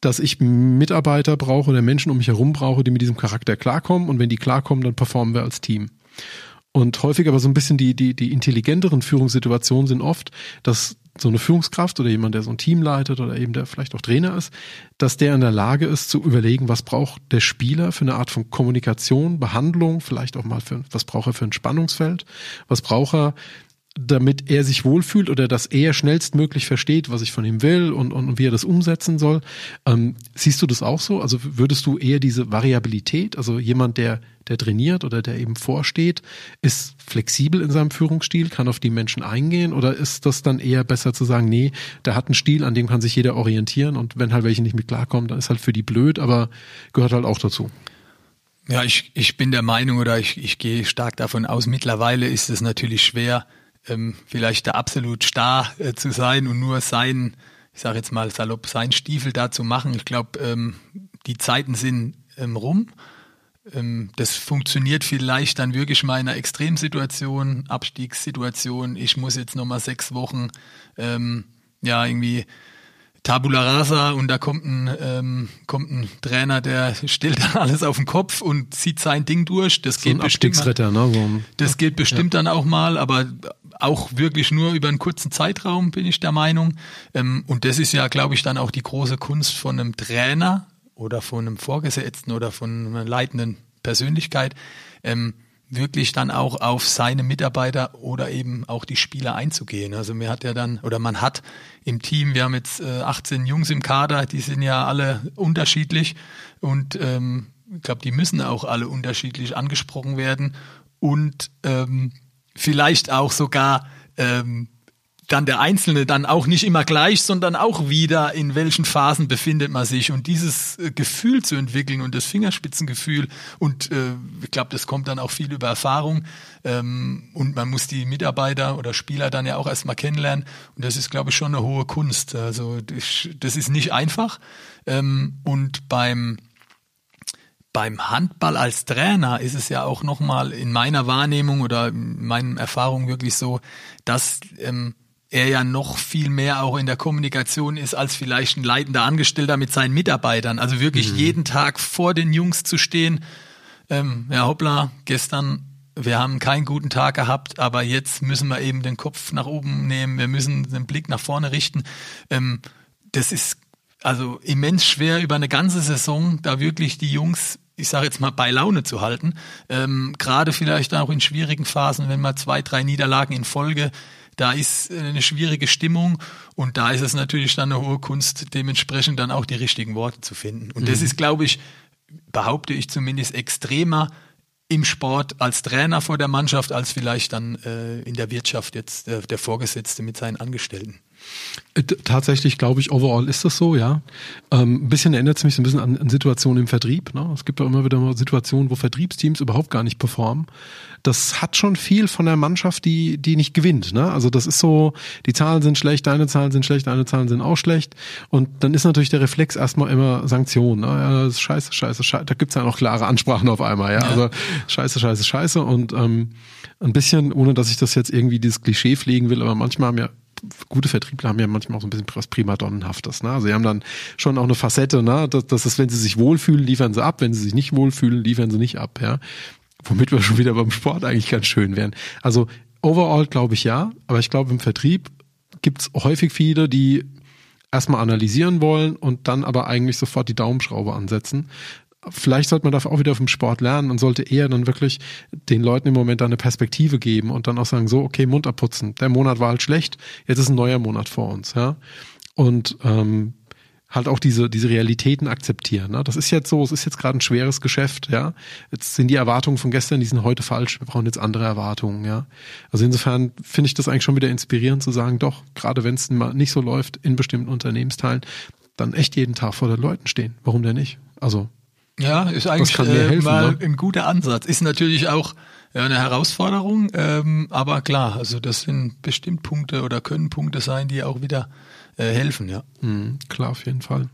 dass ich Mitarbeiter brauche oder Menschen um mich herum brauche, die mit diesem Charakter klarkommen und wenn die klarkommen, dann performen wir als Team. Und häufig aber so ein bisschen die, die, die intelligenteren Führungssituationen sind oft, dass so eine Führungskraft oder jemand, der so ein Team leitet oder eben der vielleicht auch Trainer ist, dass der in der Lage ist zu überlegen, was braucht der Spieler für eine Art von Kommunikation, Behandlung, vielleicht auch mal für, was braucht er für ein Spannungsfeld, was braucht er damit er sich wohlfühlt oder dass er schnellstmöglich versteht, was ich von ihm will und, und, und wie er das umsetzen soll. Ähm, siehst du das auch so? Also würdest du eher diese Variabilität, also jemand, der, der trainiert oder der eben vorsteht, ist flexibel in seinem Führungsstil, kann auf die Menschen eingehen oder ist das dann eher besser zu sagen, nee, der hat einen Stil, an dem kann sich jeder orientieren und wenn halt welche nicht mit klarkommen, dann ist halt für die blöd, aber gehört halt auch dazu. Ja, ich, ich bin der Meinung oder ich, ich gehe stark davon aus, mittlerweile ist es natürlich schwer, ähm, vielleicht da absolut starr äh, zu sein und nur sein, ich sage jetzt mal salopp, sein Stiefel da zu machen. Ich glaube, ähm, die Zeiten sind ähm, rum. Ähm, das funktioniert vielleicht dann wirklich mal in einer Extremsituation, Abstiegssituation. Ich muss jetzt nochmal sechs Wochen ähm, ja irgendwie Tabula rasa und da kommt ein, ähm, kommt ein Trainer, der stellt dann alles auf den Kopf und zieht sein Ding durch. Das so geht bestimmt. Ne? So das geht bestimmt ja. dann auch mal, aber auch wirklich nur über einen kurzen Zeitraum, bin ich der Meinung. Ähm, und das ist ja, glaube ich, dann auch die große Kunst von einem Trainer oder von einem Vorgesetzten oder von einer leitenden Persönlichkeit. Ähm, wirklich dann auch auf seine Mitarbeiter oder eben auch die Spieler einzugehen. Also mir hat ja dann, oder man hat im Team, wir haben jetzt äh, 18 Jungs im Kader, die sind ja alle unterschiedlich und ähm, ich glaube, die müssen auch alle unterschiedlich angesprochen werden und ähm, vielleicht auch sogar ähm, dann der Einzelne dann auch nicht immer gleich, sondern auch wieder in welchen Phasen befindet man sich. Und dieses äh, Gefühl zu entwickeln und das Fingerspitzengefühl und äh, ich glaube, das kommt dann auch viel über Erfahrung ähm, und man muss die Mitarbeiter oder Spieler dann ja auch erstmal kennenlernen. Und das ist, glaube ich, schon eine hohe Kunst. Also das ist nicht einfach. Ähm, und beim beim Handball als Trainer ist es ja auch nochmal in meiner Wahrnehmung oder in meinen Erfahrungen wirklich so, dass ähm, er ja noch viel mehr auch in der Kommunikation ist als vielleicht ein leitender Angestellter mit seinen Mitarbeitern. Also wirklich mhm. jeden Tag vor den Jungs zu stehen. Ähm, ja, hoppla, gestern, wir haben keinen guten Tag gehabt, aber jetzt müssen wir eben den Kopf nach oben nehmen, wir müssen den Blick nach vorne richten. Ähm, das ist also immens schwer über eine ganze Saison, da wirklich die Jungs ich sage jetzt mal, bei Laune zu halten. Ähm, Gerade vielleicht auch in schwierigen Phasen, wenn man zwei, drei Niederlagen in Folge da ist eine schwierige Stimmung und da ist es natürlich dann eine hohe Kunst, dementsprechend dann auch die richtigen Worte zu finden. Und mhm. das ist, glaube ich, behaupte ich zumindest extremer im Sport als Trainer vor der Mannschaft als vielleicht dann äh, in der Wirtschaft jetzt äh, der Vorgesetzte mit seinen Angestellten. Äh, tatsächlich glaube ich, overall ist das so, ja. Ähm, ein bisschen erinnert es mich so ein bisschen an, an Situationen im Vertrieb. Ne? Es gibt ja immer wieder mal Situationen, wo Vertriebsteams überhaupt gar nicht performen. Das hat schon viel von der Mannschaft, die, die nicht gewinnt. Ne? Also das ist so, die Zahlen sind schlecht, deine Zahlen sind schlecht, deine Zahlen sind auch schlecht. Und dann ist natürlich der Reflex erstmal immer Sanktionen. Ne? Ja, das ist scheiße, scheiße, scheiße. Da gibt's ja noch klare Ansprachen auf einmal, ja. ja. Also scheiße, scheiße, scheiße. Und ähm, ein bisschen, ohne dass ich das jetzt irgendwie dieses Klischee pflegen will, aber manchmal haben ja gute Vertriebler haben ja manchmal auch so ein bisschen was Primadonnenhaftes. Ne? Also sie haben dann schon auch eine Facette, ne? dass, dass es, wenn sie sich wohlfühlen, liefern sie ab, wenn sie sich nicht wohlfühlen, liefern sie nicht ab. Ja? Womit wir schon wieder beim Sport eigentlich ganz schön wären. Also overall glaube ich ja, aber ich glaube im Vertrieb gibt es häufig viele, die erstmal analysieren wollen und dann aber eigentlich sofort die Daumenschraube ansetzen vielleicht sollte man dafür auch wieder vom Sport lernen und sollte eher dann wirklich den Leuten im Moment eine Perspektive geben und dann auch sagen, so, okay, Mund abputzen. Der Monat war halt schlecht, jetzt ist ein neuer Monat vor uns, ja. Und ähm, halt auch diese, diese Realitäten akzeptieren. Ne? Das ist jetzt so, es ist jetzt gerade ein schweres Geschäft, ja. Jetzt sind die Erwartungen von gestern, die sind heute falsch, wir brauchen jetzt andere Erwartungen, ja. Also insofern finde ich das eigentlich schon wieder inspirierend zu sagen, doch, gerade wenn es mal nicht so läuft in bestimmten Unternehmensteilen, dann echt jeden Tag vor den Leuten stehen. Warum denn nicht? Also ja, ist eigentlich äh, mal ne? ein guter Ansatz. Ist natürlich auch ja, eine Herausforderung, ähm, aber klar, also das sind bestimmt Punkte oder können Punkte sein, die auch wieder äh, helfen, ja. Mhm, klar, auf jeden Fall.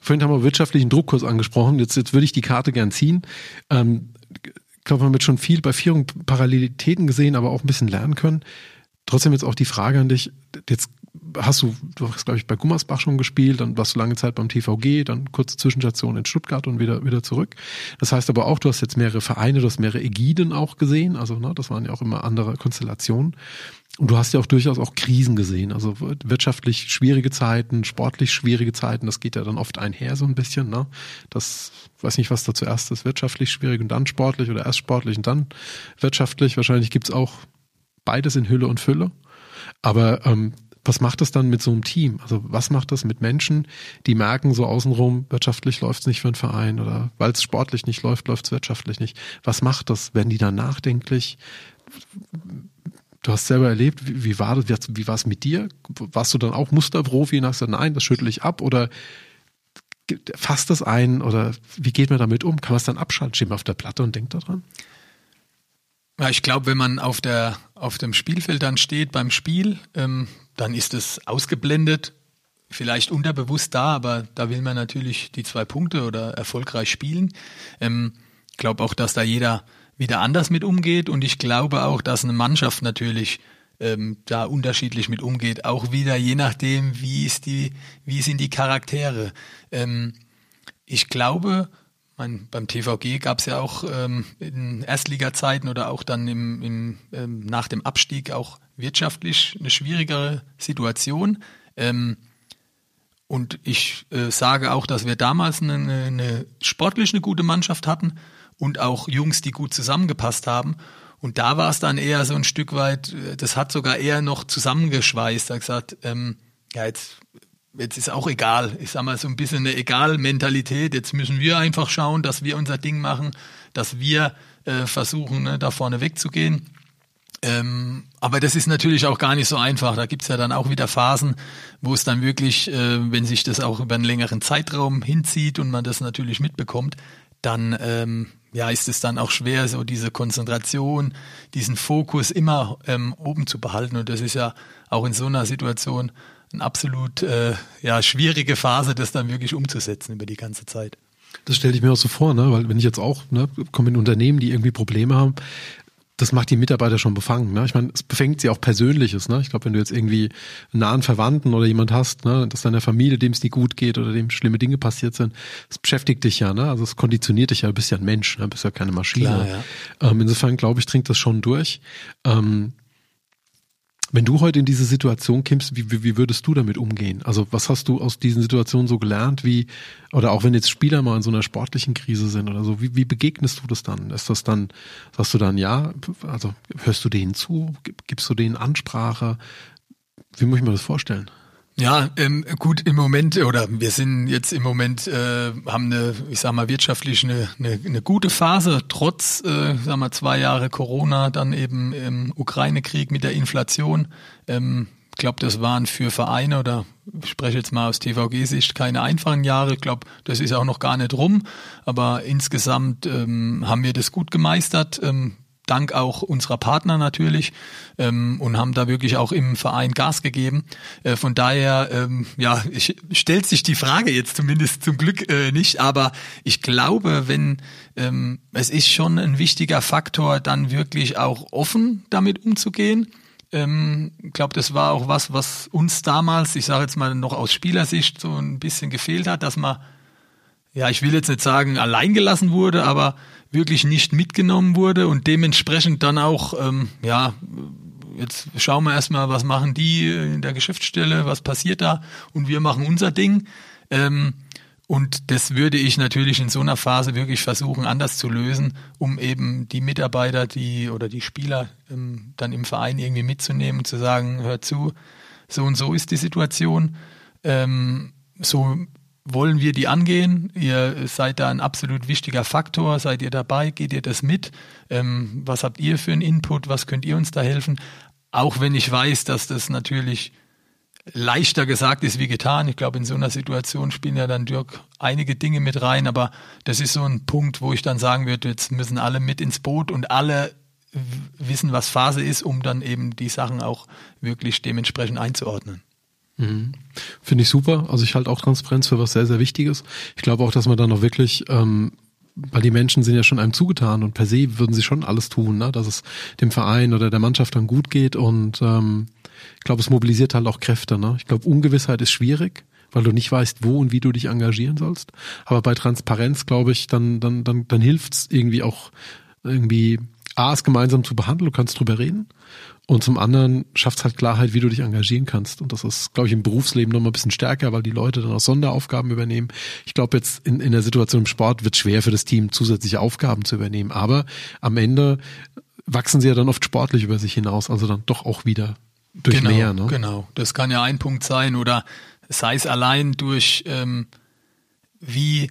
Vorhin haben wir wirtschaftlichen Druckkurs angesprochen. Jetzt, jetzt würde ich die Karte gern ziehen. Ähm, ich glaube, man hat schon viel bei Vierung Parallelitäten gesehen, aber auch ein bisschen lernen können. Trotzdem jetzt auch die Frage an dich. Jetzt hast du, du hast, glaube ich, bei Gummersbach schon gespielt, dann warst du lange Zeit beim TVG, dann kurze Zwischenstation in Stuttgart und wieder, wieder zurück. Das heißt aber auch, du hast jetzt mehrere Vereine, du hast mehrere Ägiden auch gesehen, also ne, das waren ja auch immer andere Konstellationen. Und du hast ja auch durchaus auch Krisen gesehen, also wirtschaftlich schwierige Zeiten, sportlich schwierige Zeiten, das geht ja dann oft einher so ein bisschen, ne? Das weiß nicht, was da zuerst ist, wirtschaftlich schwierig und dann sportlich oder erst sportlich und dann wirtschaftlich. Wahrscheinlich gibt's auch beides in Hülle und Fülle. Aber ähm, was macht das dann mit so einem Team? Also was macht das mit Menschen, die merken so außenrum, wirtschaftlich läuft es nicht für einen Verein oder weil es sportlich nicht läuft, läuft es wirtschaftlich nicht. Was macht das? Werden die dann nachdenklich? Du hast selber erlebt, wie, wie war das, wie war es mit dir? Warst du dann auch Musterprofi und hast gesagt, nein, das schüttel ich ab oder fasst das ein oder wie geht man damit um? Kann man es dann abschalten? Steht man auf der Platte und denkt daran? Ja, ich glaube, wenn man auf der auf dem Spielfeld dann steht beim Spiel, ähm, dann ist es ausgeblendet, vielleicht unterbewusst da, aber da will man natürlich die zwei Punkte oder erfolgreich spielen. Ähm, ich glaube auch, dass da jeder wieder anders mit umgeht und ich glaube auch, dass eine Mannschaft natürlich ähm, da unterschiedlich mit umgeht, auch wieder je nachdem, wie ist die, wie sind die Charaktere. Ähm, ich glaube, mein, beim TVG gab es ja auch ähm, in Erstliga-Zeiten oder auch dann im, im, ähm, nach dem Abstieg auch wirtschaftlich eine schwierigere Situation. Ähm, und ich äh, sage auch, dass wir damals eine, eine sportlich eine gute Mannschaft hatten und auch Jungs, die gut zusammengepasst haben. Und da war es dann eher so ein Stück weit, äh, das hat sogar eher noch zusammengeschweißt. Da gesagt, ähm, ja, jetzt jetzt ist auch egal. Ich sag mal, so ein bisschen eine Egal-Mentalität. Jetzt müssen wir einfach schauen, dass wir unser Ding machen, dass wir äh, versuchen, ne, da vorne wegzugehen. Ähm, aber das ist natürlich auch gar nicht so einfach. Da gibt's ja dann auch wieder Phasen, wo es dann wirklich, äh, wenn sich das auch über einen längeren Zeitraum hinzieht und man das natürlich mitbekommt, dann ähm, ja, ist es dann auch schwer, so diese Konzentration, diesen Fokus immer ähm, oben zu behalten. Und das ist ja auch in so einer Situation eine absolut äh, ja, schwierige Phase, das dann wirklich umzusetzen über die ganze Zeit. Das stelle ich mir auch so vor, ne? weil wenn ich jetzt auch ne, komme in Unternehmen, die irgendwie Probleme haben, das macht die Mitarbeiter schon befangen. Ne? Ich meine, es befängt sie auch Persönliches. Ne? Ich glaube, wenn du jetzt irgendwie einen nahen Verwandten oder jemand hast, ne, dass deiner Familie, dem es nicht gut geht oder dem schlimme Dinge passiert sind, das beschäftigt dich ja. Ne? Also es konditioniert dich ja. Du bist ja ein Mensch, ne? du bist ja keine Maschine. Klar, ja. ähm, insofern glaube ich, dringt das schon durch. Ähm, wenn du heute in diese Situation kimmst, wie, wie, wie würdest du damit umgehen? Also was hast du aus diesen Situationen so gelernt? Wie, oder auch wenn jetzt Spieler mal in so einer sportlichen Krise sind oder so, wie, wie begegnest du das dann? Ist das dann, sagst du dann ja, also hörst du denen zu? Gibst du denen Ansprache? Wie muss ich mir das vorstellen? Ja, ähm, gut, im Moment, oder wir sind jetzt im Moment, äh, haben eine, ich sag mal, wirtschaftlich eine, eine, eine gute Phase, trotz, äh, sag mal, zwei Jahre Corona, dann eben im Ukraine-Krieg mit der Inflation. Ähm, ich glaube, das waren für Vereine oder ich spreche jetzt mal aus TVG-Sicht keine einfachen Jahre. Ich glaube, das ist auch noch gar nicht rum. Aber insgesamt ähm, haben wir das gut gemeistert. Ähm, dank auch unserer Partner natürlich ähm, und haben da wirklich auch im Verein Gas gegeben. Äh, von daher, ähm, ja, ich, stellt sich die Frage jetzt zumindest zum Glück äh, nicht, aber ich glaube, wenn ähm, es ist schon ein wichtiger Faktor, dann wirklich auch offen damit umzugehen. Ähm, ich glaube, das war auch was, was uns damals, ich sage jetzt mal noch aus Spielersicht, so ein bisschen gefehlt hat, dass man, ja, ich will jetzt nicht sagen, allein gelassen wurde, aber wirklich nicht mitgenommen wurde und dementsprechend dann auch, ähm, ja, jetzt schauen wir erstmal, was machen die in der Geschäftsstelle, was passiert da und wir machen unser Ding. Ähm, und das würde ich natürlich in so einer Phase wirklich versuchen, anders zu lösen, um eben die Mitarbeiter, die oder die Spieler ähm, dann im Verein irgendwie mitzunehmen zu sagen, hör zu, so und so ist die Situation. Ähm, so wollen wir die angehen? Ihr seid da ein absolut wichtiger Faktor. Seid ihr dabei? Geht ihr das mit? Ähm, was habt ihr für einen Input? Was könnt ihr uns da helfen? Auch wenn ich weiß, dass das natürlich leichter gesagt ist wie getan. Ich glaube, in so einer Situation spielen ja dann Dirk einige Dinge mit rein, aber das ist so ein Punkt, wo ich dann sagen würde, jetzt müssen alle mit ins Boot und alle wissen, was Phase ist, um dann eben die Sachen auch wirklich dementsprechend einzuordnen. Mhm. Finde ich super. Also ich halte auch Transparenz für was sehr, sehr Wichtiges. Ich glaube auch, dass man da noch wirklich, ähm, weil die Menschen sind ja schon einem zugetan und per se würden sie schon alles tun, ne? dass es dem Verein oder der Mannschaft dann gut geht und ähm, ich glaube, es mobilisiert halt auch Kräfte. Ne? Ich glaube, Ungewissheit ist schwierig weil du nicht weißt, wo und wie du dich engagieren sollst. Aber bei Transparenz, glaube ich, dann, dann, dann, dann hilft's irgendwie auch irgendwie A, es gemeinsam zu behandeln, du kannst drüber reden und zum anderen schafft es halt Klarheit, wie du dich engagieren kannst. Und das ist, glaube ich, im Berufsleben noch mal ein bisschen stärker, weil die Leute dann auch Sonderaufgaben übernehmen. Ich glaube, jetzt in, in der Situation im Sport wird schwer für das Team, zusätzliche Aufgaben zu übernehmen. Aber am Ende wachsen sie ja dann oft sportlich über sich hinaus, also dann doch auch wieder durch genau, mehr. Ne? Genau, das kann ja ein Punkt sein oder sei es allein durch ähm, wie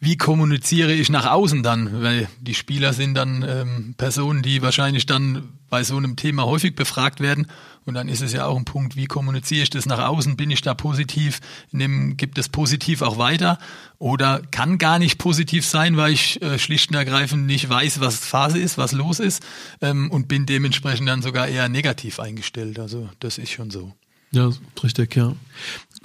wie kommuniziere ich nach außen dann? Weil die Spieler sind dann ähm, Personen, die wahrscheinlich dann bei so einem Thema häufig befragt werden. Und dann ist es ja auch ein Punkt, wie kommuniziere ich das nach außen? Bin ich da positiv? Nimm, gibt es positiv auch weiter? Oder kann gar nicht positiv sein, weil ich äh, schlicht und ergreifend nicht weiß, was Phase ist, was los ist ähm, und bin dementsprechend dann sogar eher negativ eingestellt. Also das ist schon so. Ja, richtig, ja.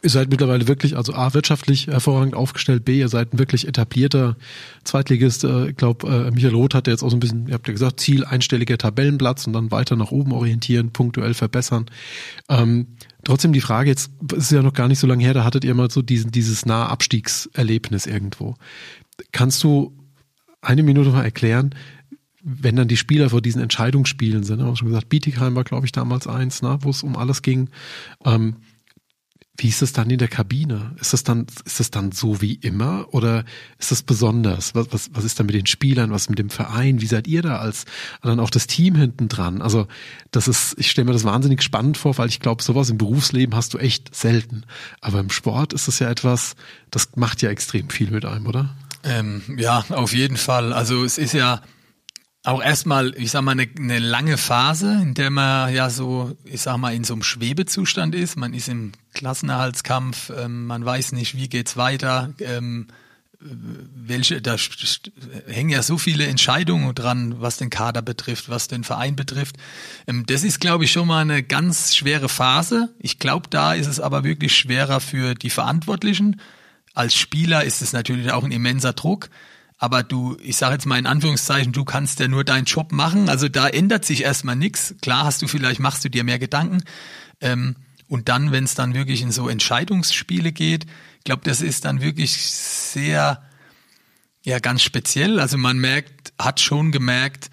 Ihr seid mittlerweile wirklich, also A, wirtschaftlich hervorragend aufgestellt, B, ihr seid ein wirklich etablierter Zweitligist. Äh, ich glaube, äh, Michael Roth hat jetzt auch so ein bisschen, ihr habt ja gesagt, Ziel, einstelliger Tabellenplatz und dann weiter nach oben orientieren, punktuell verbessern. Ähm, trotzdem die Frage, jetzt ist ja noch gar nicht so lange her, da hattet ihr mal so diesen, dieses nahe Abstiegserlebnis irgendwo. Kannst du eine Minute mal erklären, wenn dann die Spieler vor diesen Entscheidungsspielen sind, haben wir schon gesagt, Bietigheim war, glaube ich, damals eins, ne, wo es um alles ging. Ähm, wie ist es dann in der Kabine? Ist das dann, ist das dann so wie immer oder ist das besonders? Was, was, was ist da mit den Spielern? Was mit dem Verein? Wie seid ihr da als dann auch das Team hinten dran? Also, das ist, ich stelle mir das wahnsinnig spannend vor, weil ich glaube, sowas im Berufsleben hast du echt selten. Aber im Sport ist das ja etwas, das macht ja extrem viel mit einem, oder? Ähm, ja, auf jeden Fall. Also, es ist ja, auch erstmal, ich sag mal, eine, eine lange Phase, in der man ja so, ich sag mal, in so einem Schwebezustand ist. Man ist im Klassenerhaltskampf, ähm, man weiß nicht, wie geht's weiter. Ähm, welche, da hängen ja so viele Entscheidungen dran, was den Kader betrifft, was den Verein betrifft. Ähm, das ist, glaube ich, schon mal eine ganz schwere Phase. Ich glaube, da ist es aber wirklich schwerer für die Verantwortlichen. Als Spieler ist es natürlich auch ein immenser Druck aber du, ich sage jetzt mal in Anführungszeichen, du kannst ja nur deinen Job machen. Also da ändert sich erstmal nichts. Klar hast du vielleicht, machst du dir mehr Gedanken. Ähm, und dann, wenn es dann wirklich in so Entscheidungsspiele geht, ich glaube, das ist dann wirklich sehr, ja, ganz speziell. Also man merkt, hat schon gemerkt,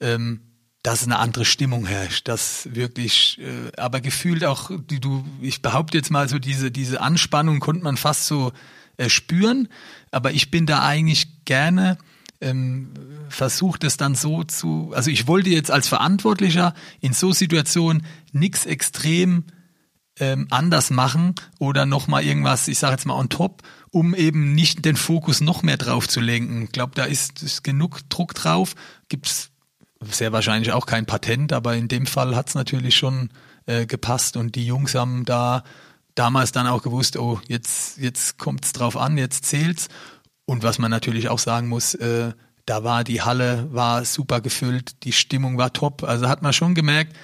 ähm, dass eine andere Stimmung herrscht, dass wirklich, äh, aber gefühlt auch, die, du, ich behaupte jetzt mal so diese diese Anspannung konnte man fast so äh, spüren, aber ich bin da eigentlich gerne ähm, versucht es dann so zu, also ich wollte jetzt als Verantwortlicher in so Situationen nichts extrem ähm, anders machen oder nochmal irgendwas, ich sage jetzt mal on top, um eben nicht den Fokus noch mehr drauf zu lenken. Ich glaube, da ist, ist genug Druck drauf. Gibt es sehr wahrscheinlich auch kein Patent, aber in dem Fall hat es natürlich schon äh, gepasst und die Jungs haben da damals dann auch gewusst, oh, jetzt, jetzt kommt es drauf an, jetzt zählt's. Und was man natürlich auch sagen muss, äh, da war die Halle war super gefüllt, die Stimmung war top. Also hat man schon gemerkt,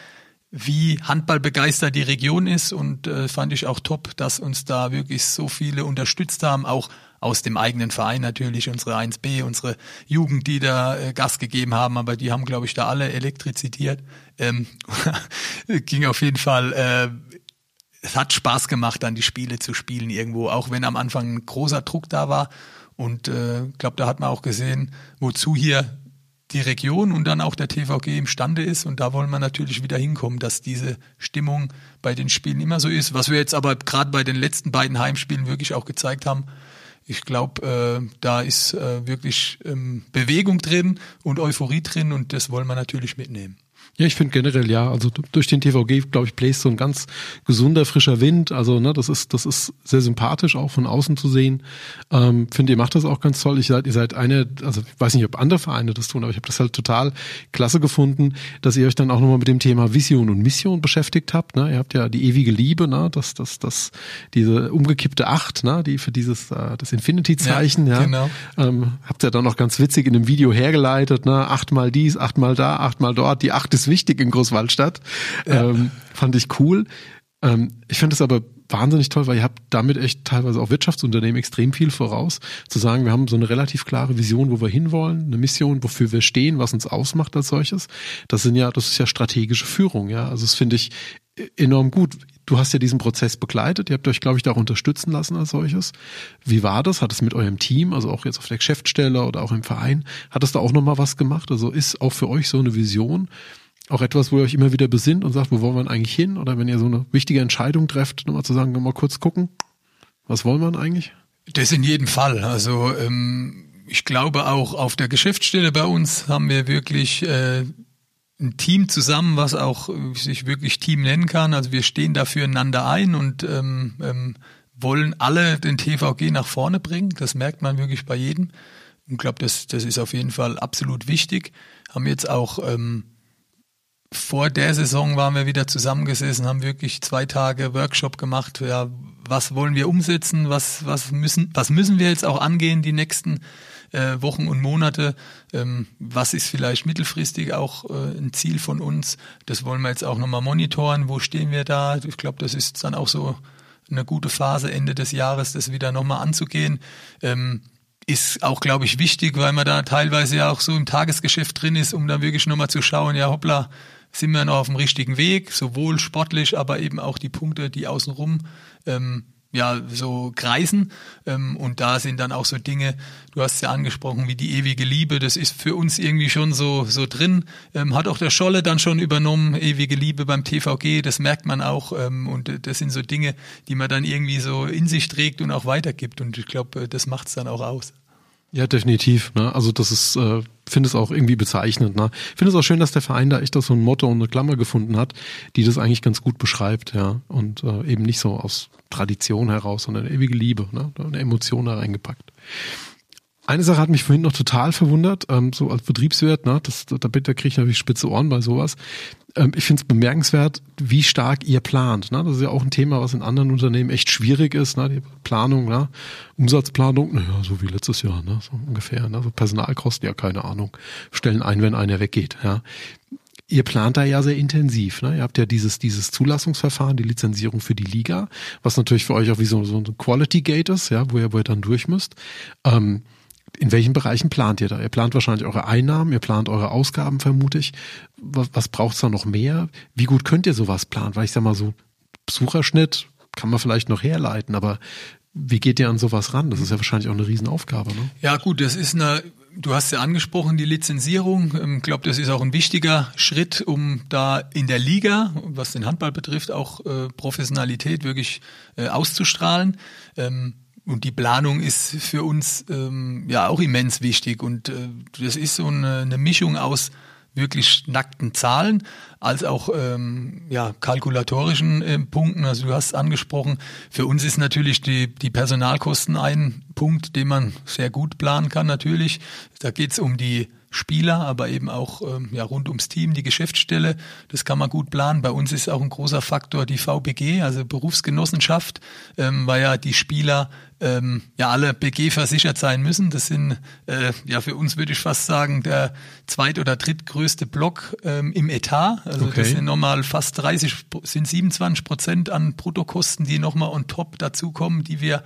wie handballbegeistert die Region ist und äh, fand ich auch top, dass uns da wirklich so viele unterstützt haben, auch aus dem eigenen Verein natürlich, unsere 1B, unsere Jugend, die da äh, Gas gegeben haben, aber die haben, glaube ich, da alle elektrizitiert. Ähm, ging auf jeden Fall äh, es hat Spaß gemacht, dann die Spiele zu spielen irgendwo, auch wenn am Anfang ein großer Druck da war. Und äh, glaube, da hat man auch gesehen, wozu hier die Region und dann auch der TVG imstande ist. Und da wollen wir natürlich wieder hinkommen, dass diese Stimmung bei den Spielen immer so ist. Was wir jetzt aber gerade bei den letzten beiden Heimspielen wirklich auch gezeigt haben. Ich glaube, äh, da ist äh, wirklich ähm, Bewegung drin und Euphorie drin und das wollen wir natürlich mitnehmen. Ja, ich finde generell ja, also durch den TVG, glaube ich, bläst so ein ganz gesunder, frischer Wind. Also, ne, das ist, das ist sehr sympathisch, auch von außen zu sehen. Ähm, finde, ihr macht das auch ganz toll. Ich seid, ihr seid eine, also ich weiß nicht, ob andere Vereine das tun, aber ich habe das halt total klasse gefunden, dass ihr euch dann auch nochmal mit dem Thema Vision und Mission beschäftigt habt. Ne? Ihr habt ja die ewige Liebe, ne? das, das, das, diese umgekippte Acht, ne? die für dieses äh, das Infinity-Zeichen, ja, ja. Genau. Ähm, habt ihr dann auch ganz witzig in einem Video hergeleitet, ne? Achtmal dies, achtmal da, achtmal dort, die Acht ist ist wichtig in Großwaldstadt. Ja. Ähm, fand ich cool. Ähm, ich finde es aber wahnsinnig toll, weil ihr habt damit echt teilweise auch Wirtschaftsunternehmen extrem viel voraus. Zu sagen, wir haben so eine relativ klare Vision, wo wir hinwollen, eine Mission, wofür wir stehen, was uns ausmacht als solches. Das sind ja, das ist ja strategische Führung, ja. Also das finde ich enorm gut. Du hast ja diesen Prozess begleitet, ihr habt euch, glaube ich, da auch unterstützen lassen als solches. Wie war das? Hat es mit eurem Team, also auch jetzt auf der Geschäftsstelle oder auch im Verein, hat es da auch nochmal was gemacht? Also ist auch für euch so eine Vision, auch etwas, wo ihr euch immer wieder besinnt und sagt, wo wollen wir eigentlich hin? Oder wenn ihr so eine wichtige Entscheidung trefft, nochmal zu sagen, mal kurz gucken, was wollen wir eigentlich? Das in jedem Fall. Also ähm, ich glaube auch auf der Geschäftsstelle bei uns haben wir wirklich äh, ein Team zusammen, was auch sich wirklich Team nennen kann. Also wir stehen da füreinander ein und ähm, ähm, wollen alle den TVG nach vorne bringen. Das merkt man wirklich bei jedem. Ich glaube, das, das ist auf jeden Fall absolut wichtig. Haben jetzt auch ähm, vor der Saison waren wir wieder zusammengesessen, haben wirklich zwei Tage Workshop gemacht. Ja, was wollen wir umsetzen? Was, was müssen, was müssen wir jetzt auch angehen die nächsten äh, Wochen und Monate? Ähm, was ist vielleicht mittelfristig auch äh, ein Ziel von uns? Das wollen wir jetzt auch nochmal monitoren. Wo stehen wir da? Ich glaube, das ist dann auch so eine gute Phase Ende des Jahres, das wieder nochmal anzugehen. Ähm, ist auch, glaube ich, wichtig, weil man da teilweise ja auch so im Tagesgeschäft drin ist, um da wirklich nochmal zu schauen, ja hoppla, sind wir noch auf dem richtigen Weg, sowohl sportlich, aber eben auch die Punkte, die außenrum ähm, ja so kreisen. Ähm, und da sind dann auch so Dinge, du hast ja angesprochen, wie die ewige Liebe, das ist für uns irgendwie schon so, so drin. Ähm, hat auch der Scholle dann schon übernommen, ewige Liebe beim TVG, das merkt man auch. Ähm, und das sind so Dinge, die man dann irgendwie so in sich trägt und auch weitergibt. Und ich glaube, das macht es dann auch aus. Ja, definitiv. Ne? Also das ist, äh, finde es auch irgendwie bezeichnend. Ne? Finde es auch schön, dass der Verein da echt so ein Motto und eine Klammer gefunden hat, die das eigentlich ganz gut beschreibt, ja. Und äh, eben nicht so aus Tradition heraus, sondern ewige Liebe, ne? Eine Emotion da reingepackt. Eine Sache hat mich vorhin noch total verwundert, ähm, so als Betriebswirt, ne, das, da, da kriege ich natürlich spitze Ohren bei sowas. Ähm, ich finde es bemerkenswert, wie stark ihr plant. Ne? Das ist ja auch ein Thema, was in anderen Unternehmen echt schwierig ist. Ne? Die Planung, ne? Umsatzplanung, naja, so wie letztes Jahr, ne? so ungefähr. Ne? So Personalkosten, ja, keine Ahnung. Stellen ein, wenn einer weggeht. Ja? Ihr plant da ja sehr intensiv. Ne? Ihr habt ja dieses, dieses Zulassungsverfahren, die Lizenzierung für die Liga, was natürlich für euch auch wie so, so ein Quality Gate ist, ja, wo ihr, wo ihr dann durch müsst. Ähm, in welchen Bereichen plant ihr da? Ihr plant wahrscheinlich eure Einnahmen, ihr plant eure Ausgaben, vermute ich. Was, was braucht es da noch mehr? Wie gut könnt ihr sowas planen? Weil ich sag mal so, Besucherschnitt kann man vielleicht noch herleiten, aber wie geht ihr an sowas ran? Das ist ja wahrscheinlich auch eine Riesenaufgabe. Ne? Ja gut, das ist eine, du hast ja angesprochen, die Lizenzierung. Ich ähm, glaube, das ist auch ein wichtiger Schritt, um da in der Liga, was den Handball betrifft, auch äh, Professionalität wirklich äh, auszustrahlen. Ähm, und die Planung ist für uns ähm, ja auch immens wichtig. Und äh, das ist so eine, eine Mischung aus wirklich nackten Zahlen als auch ähm, ja, kalkulatorischen äh, Punkten. Also du hast angesprochen, für uns ist natürlich die, die Personalkosten ein Punkt, den man sehr gut planen kann natürlich. Da geht es um die Spieler, aber eben auch ähm, ja, rund ums Team, die Geschäftsstelle. Das kann man gut planen. Bei uns ist auch ein großer Faktor die VBG, also Berufsgenossenschaft, ähm, weil ja die Spieler ähm, ja alle BG versichert sein müssen. Das sind äh, ja für uns würde ich fast sagen der zweit- oder drittgrößte Block ähm, im Etat. Also okay. das sind nochmal fast 30, sind 27 Prozent an Bruttokosten, die nochmal on top dazukommen, die wir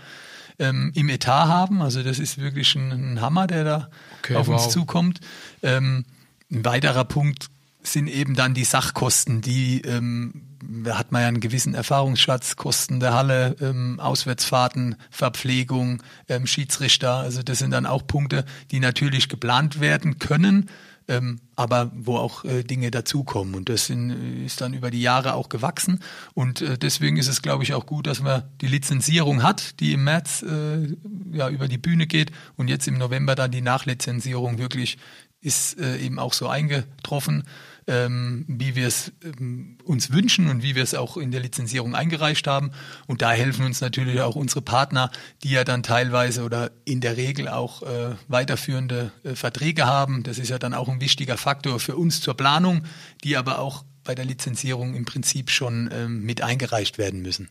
ähm, im Etat haben. Also das ist wirklich ein, ein Hammer, der da okay, auf wow. uns zukommt. Ähm, ein weiterer Punkt sind eben dann die Sachkosten, die ähm, da hat man ja einen gewissen Erfahrungsschatz, Kosten der Halle, ähm, Auswärtsfahrten, Verpflegung, ähm, Schiedsrichter. Also das sind dann auch Punkte, die natürlich geplant werden können, ähm, aber wo auch äh, Dinge dazukommen. Und das sind, ist dann über die Jahre auch gewachsen. Und äh, deswegen ist es, glaube ich, auch gut, dass man die Lizenzierung hat, die im März äh, ja über die Bühne geht und jetzt im November dann die Nachlizenzierung wirklich ist äh, eben auch so eingetroffen ähm, wie wir es ähm, uns wünschen und wie wir es auch in der Lizenzierung eingereicht haben. Und da helfen uns natürlich auch unsere Partner, die ja dann teilweise oder in der Regel auch äh, weiterführende äh, Verträge haben. Das ist ja dann auch ein wichtiger Faktor für uns zur Planung, die aber auch bei der Lizenzierung im Prinzip schon ähm, mit eingereicht werden müssen.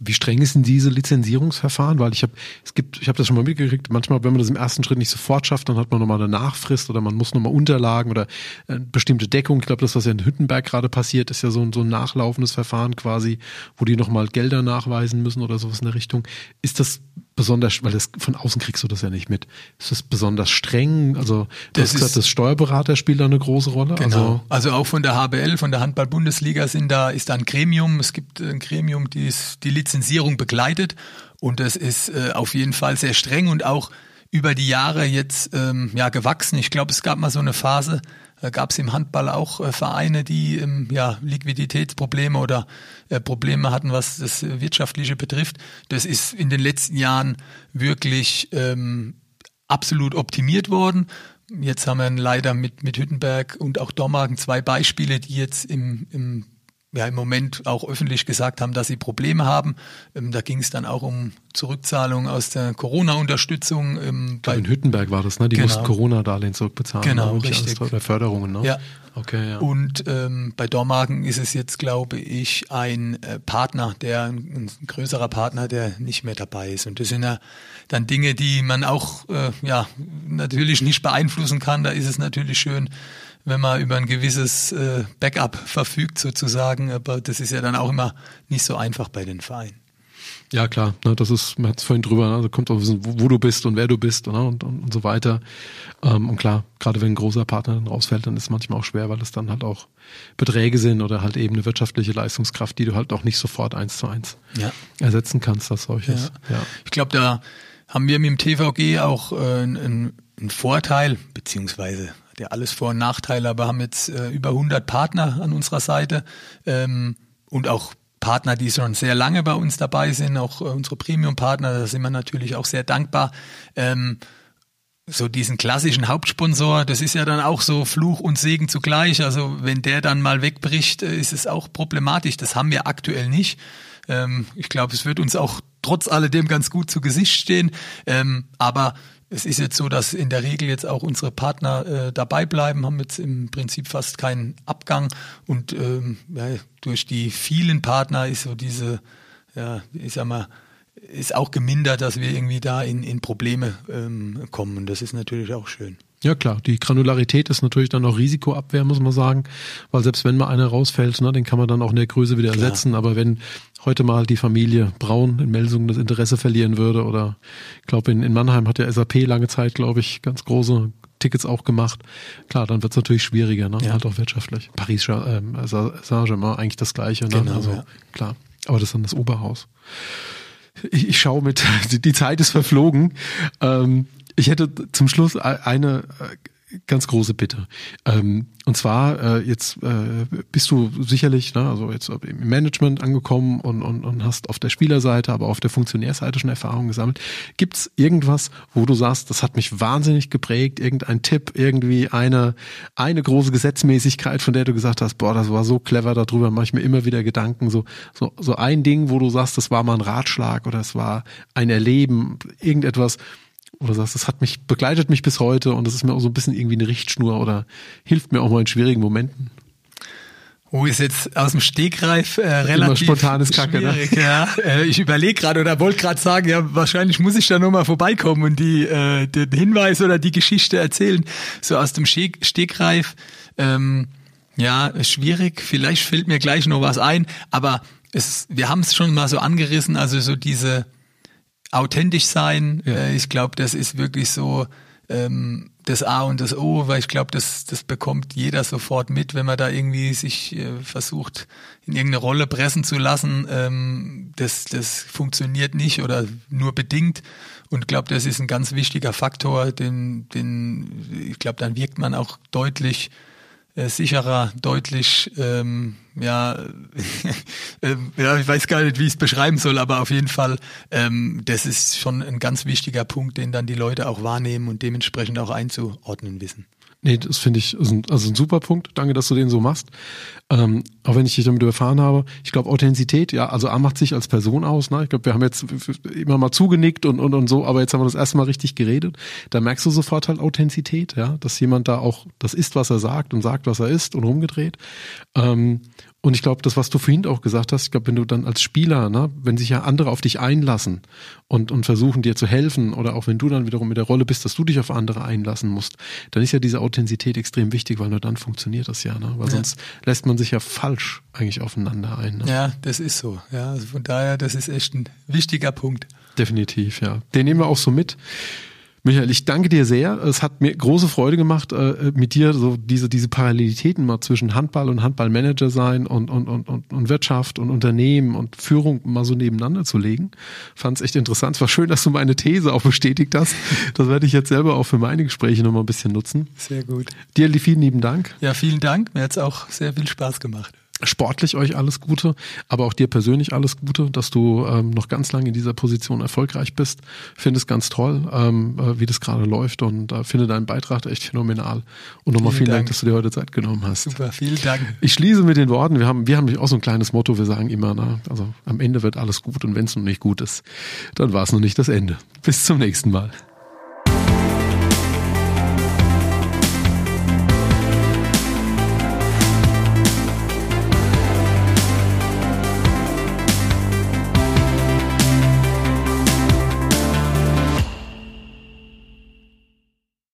Wie streng ist denn diese Lizenzierungsverfahren? Weil ich habe, es gibt, ich habe das schon mal mitgekriegt, manchmal, wenn man das im ersten Schritt nicht sofort schafft, dann hat man nochmal eine Nachfrist oder man muss nochmal Unterlagen oder äh, bestimmte Deckung. Ich glaube, das, was ja in Hüttenberg gerade passiert, ist ja so, ein so ein nachlaufendes Verfahren quasi, wo die nochmal Gelder nachweisen müssen oder sowas in der Richtung. Ist das besonders, weil das von außen kriegst du das ja nicht mit. Ist das besonders streng? Also du das hast gesagt, das Steuerberater spielt da eine große Rolle. Genau. Also, also auch von der HBL, von der Handball-Bundesliga sind da ist da ein Gremium. Es gibt ein Gremium, die die Lizenzierung begleitet und das ist äh, auf jeden Fall sehr streng und auch über die Jahre jetzt ähm, ja gewachsen. Ich glaube, es gab mal so eine Phase, äh, gab es im Handball auch äh, Vereine, die ähm, ja Liquiditätsprobleme oder äh, Probleme hatten, was das Wirtschaftliche betrifft. Das ist in den letzten Jahren wirklich ähm, absolut optimiert worden. Jetzt haben wir leider mit, mit Hüttenberg und auch Dormagen zwei Beispiele, die jetzt im, im ja im Moment auch öffentlich gesagt haben, dass sie Probleme haben. Ähm, da ging es dann auch um Zurückzahlung aus der Corona-Unterstützung. Ähm, in Hüttenberg war das, ne? Die genau. mussten Corona-Darlehen zurückbezahlen. Genau, ne? richtig. Oder Förderungen, ne? Ja. Okay, ja. Und ähm, bei Dormagen ist es jetzt, glaube ich, ein äh, Partner, der ein, ein, größerer Partner, der nicht mehr dabei ist. Und das sind ja dann Dinge, die man auch äh, ja natürlich nicht beeinflussen kann. Da ist es natürlich schön, wenn man über ein gewisses äh, Backup verfügt sozusagen. Aber das ist ja dann auch immer nicht so einfach bei den Vereinen. Ja, klar, ne, das ist, man hat es vorhin drüber, ne, also kommt auch wissen, wo, wo, du bist und wer du bist ne, und, und, und so weiter. Ähm, und klar, gerade wenn ein großer Partner dann rausfällt, dann ist es manchmal auch schwer, weil es dann halt auch Beträge sind oder halt eben eine wirtschaftliche Leistungskraft, die du halt auch nicht sofort eins zu eins ja. ersetzen kannst als solches. Ja. ja. Ich glaube, da haben wir mit dem TVG auch äh, einen, einen Vorteil, beziehungsweise ja alles Vor- und Nachteile, aber haben jetzt äh, über 100 Partner an unserer Seite ähm, und auch Partner, die schon sehr lange bei uns dabei sind, auch äh, unsere Premium-Partner, da sind wir natürlich auch sehr dankbar. Ähm, so diesen klassischen Hauptsponsor, das ist ja dann auch so Fluch und Segen zugleich. Also wenn der dann mal wegbricht, äh, ist es auch problematisch. Das haben wir aktuell nicht. Ähm, ich glaube, es wird uns auch trotz alledem ganz gut zu Gesicht stehen. Ähm, aber es ist jetzt so, dass in der Regel jetzt auch unsere Partner äh, dabei bleiben, haben jetzt im Prinzip fast keinen Abgang und ähm, ja, durch die vielen Partner ist so diese, ja, ich sag mal, ist auch gemindert, dass wir irgendwie da in, in Probleme ähm, kommen. Und das ist natürlich auch schön. Ja klar, die Granularität ist natürlich dann auch Risikoabwehr, muss man sagen, weil selbst wenn mal einer rausfällt, ne, den kann man dann auch in der Größe wieder ersetzen. Klar. Aber wenn heute mal die Familie Braun in Melsungen das Interesse verlieren würde oder ich glaube in, in Mannheim hat ja SAP lange Zeit, glaube ich, ganz große Tickets auch gemacht. Klar, dann wird es natürlich schwieriger, ne? Ja. halt auch wirtschaftlich. Paris äh, Saint-Germain eigentlich das gleiche, ne? Genau, also ja. klar. Aber das ist dann das Oberhaus. Ich, ich schaue mit, die Zeit ist verflogen. Ähm, ich hätte zum Schluss eine äh, ganz große Bitte. Ähm, und zwar, äh, jetzt äh, bist du sicherlich, ne, also jetzt im Management angekommen und, und, und hast auf der Spielerseite, aber auf der Funktionärseite schon Erfahrungen gesammelt. Gibt's irgendwas, wo du sagst, das hat mich wahnsinnig geprägt, irgendein Tipp, irgendwie eine, eine große Gesetzmäßigkeit, von der du gesagt hast, boah, das war so clever, darüber mache ich mir immer wieder Gedanken. So, so, so ein Ding, wo du sagst, das war mal ein Ratschlag oder es war ein Erleben, irgendetwas, oder sagst, das hat mich, begleitet mich bis heute und das ist mir auch so ein bisschen irgendwie eine Richtschnur oder hilft mir auch mal in schwierigen Momenten. Oh, ist jetzt aus dem Stegreif äh, relativ spontanes Kacke, ne? ja. Äh, ich überlege gerade oder wollte gerade sagen, ja, wahrscheinlich muss ich da nochmal vorbeikommen und die äh, den Hinweis oder die Geschichte erzählen. So aus dem Stegreif, ähm, ja, schwierig. Vielleicht fällt mir gleich noch was ein, aber es, wir haben es schon mal so angerissen, also so diese authentisch sein. Ja. Äh, ich glaube, das ist wirklich so ähm, das A und das O, weil ich glaube, das, das bekommt jeder sofort mit, wenn man da irgendwie sich äh, versucht, in irgendeine Rolle pressen zu lassen. Ähm, das, das funktioniert nicht oder nur bedingt. Und ich glaube, das ist ein ganz wichtiger Faktor, den, den ich glaube, dann wirkt man auch deutlich sicherer, deutlich, ähm, ja, äh, ja, ich weiß gar nicht, wie ich es beschreiben soll, aber auf jeden Fall, ähm, das ist schon ein ganz wichtiger Punkt, den dann die Leute auch wahrnehmen und dementsprechend auch einzuordnen wissen. Nee, das finde ich ist ein, also ein super Punkt. Danke, dass du den so machst. Ähm, auch wenn ich dich damit erfahren habe. Ich glaube, Authentizität, ja, also A macht sich als Person aus. Ne? Ich glaube, wir haben jetzt immer mal zugenickt und, und, und so, aber jetzt haben wir das erste Mal richtig geredet. Da merkst du sofort halt Authentizität, ja, dass jemand da auch das ist, was er sagt und sagt, was er ist und rumgedreht. Ähm, und ich glaube, das, was du vorhin auch gesagt hast, ich glaube, wenn du dann als Spieler, ne, wenn sich ja andere auf dich einlassen und, und versuchen dir zu helfen, oder auch wenn du dann wiederum mit der Rolle bist, dass du dich auf andere einlassen musst, dann ist ja diese Authentizität extrem wichtig, weil nur dann funktioniert das ja, ne? Weil ja. sonst lässt man sich ja falsch eigentlich aufeinander ein. Ne? Ja, das ist so. Ja, also von daher, das ist echt ein wichtiger Punkt. Definitiv, ja. Den nehmen wir auch so mit. Michael, ich danke dir sehr. Es hat mir große Freude gemacht, äh, mit dir so diese, diese Parallelitäten mal zwischen Handball und Handballmanager sein und, und, und, und, und Wirtschaft und Unternehmen und Führung mal so nebeneinander zu legen. Fand es echt interessant. Es war schön, dass du meine These auch bestätigt hast. Das werde ich jetzt selber auch für meine Gespräche nochmal ein bisschen nutzen. Sehr gut. Dir vielen lieben Dank. Ja, vielen Dank. Mir hat es auch sehr viel Spaß gemacht sportlich euch alles Gute, aber auch dir persönlich alles Gute, dass du ähm, noch ganz lange in dieser Position erfolgreich bist. Finde es ganz toll, ähm, äh, wie das gerade läuft und äh, finde deinen Beitrag echt phänomenal. Und nochmal vielen, vielen Dank. Dank. dass du dir heute Zeit genommen hast. Super, vielen Dank. Ich schließe mit den Worten, wir haben, wir haben auch so ein kleines Motto, wir sagen immer, na, also am Ende wird alles gut und wenn es noch nicht gut ist, dann war es noch nicht das Ende. Bis zum nächsten Mal.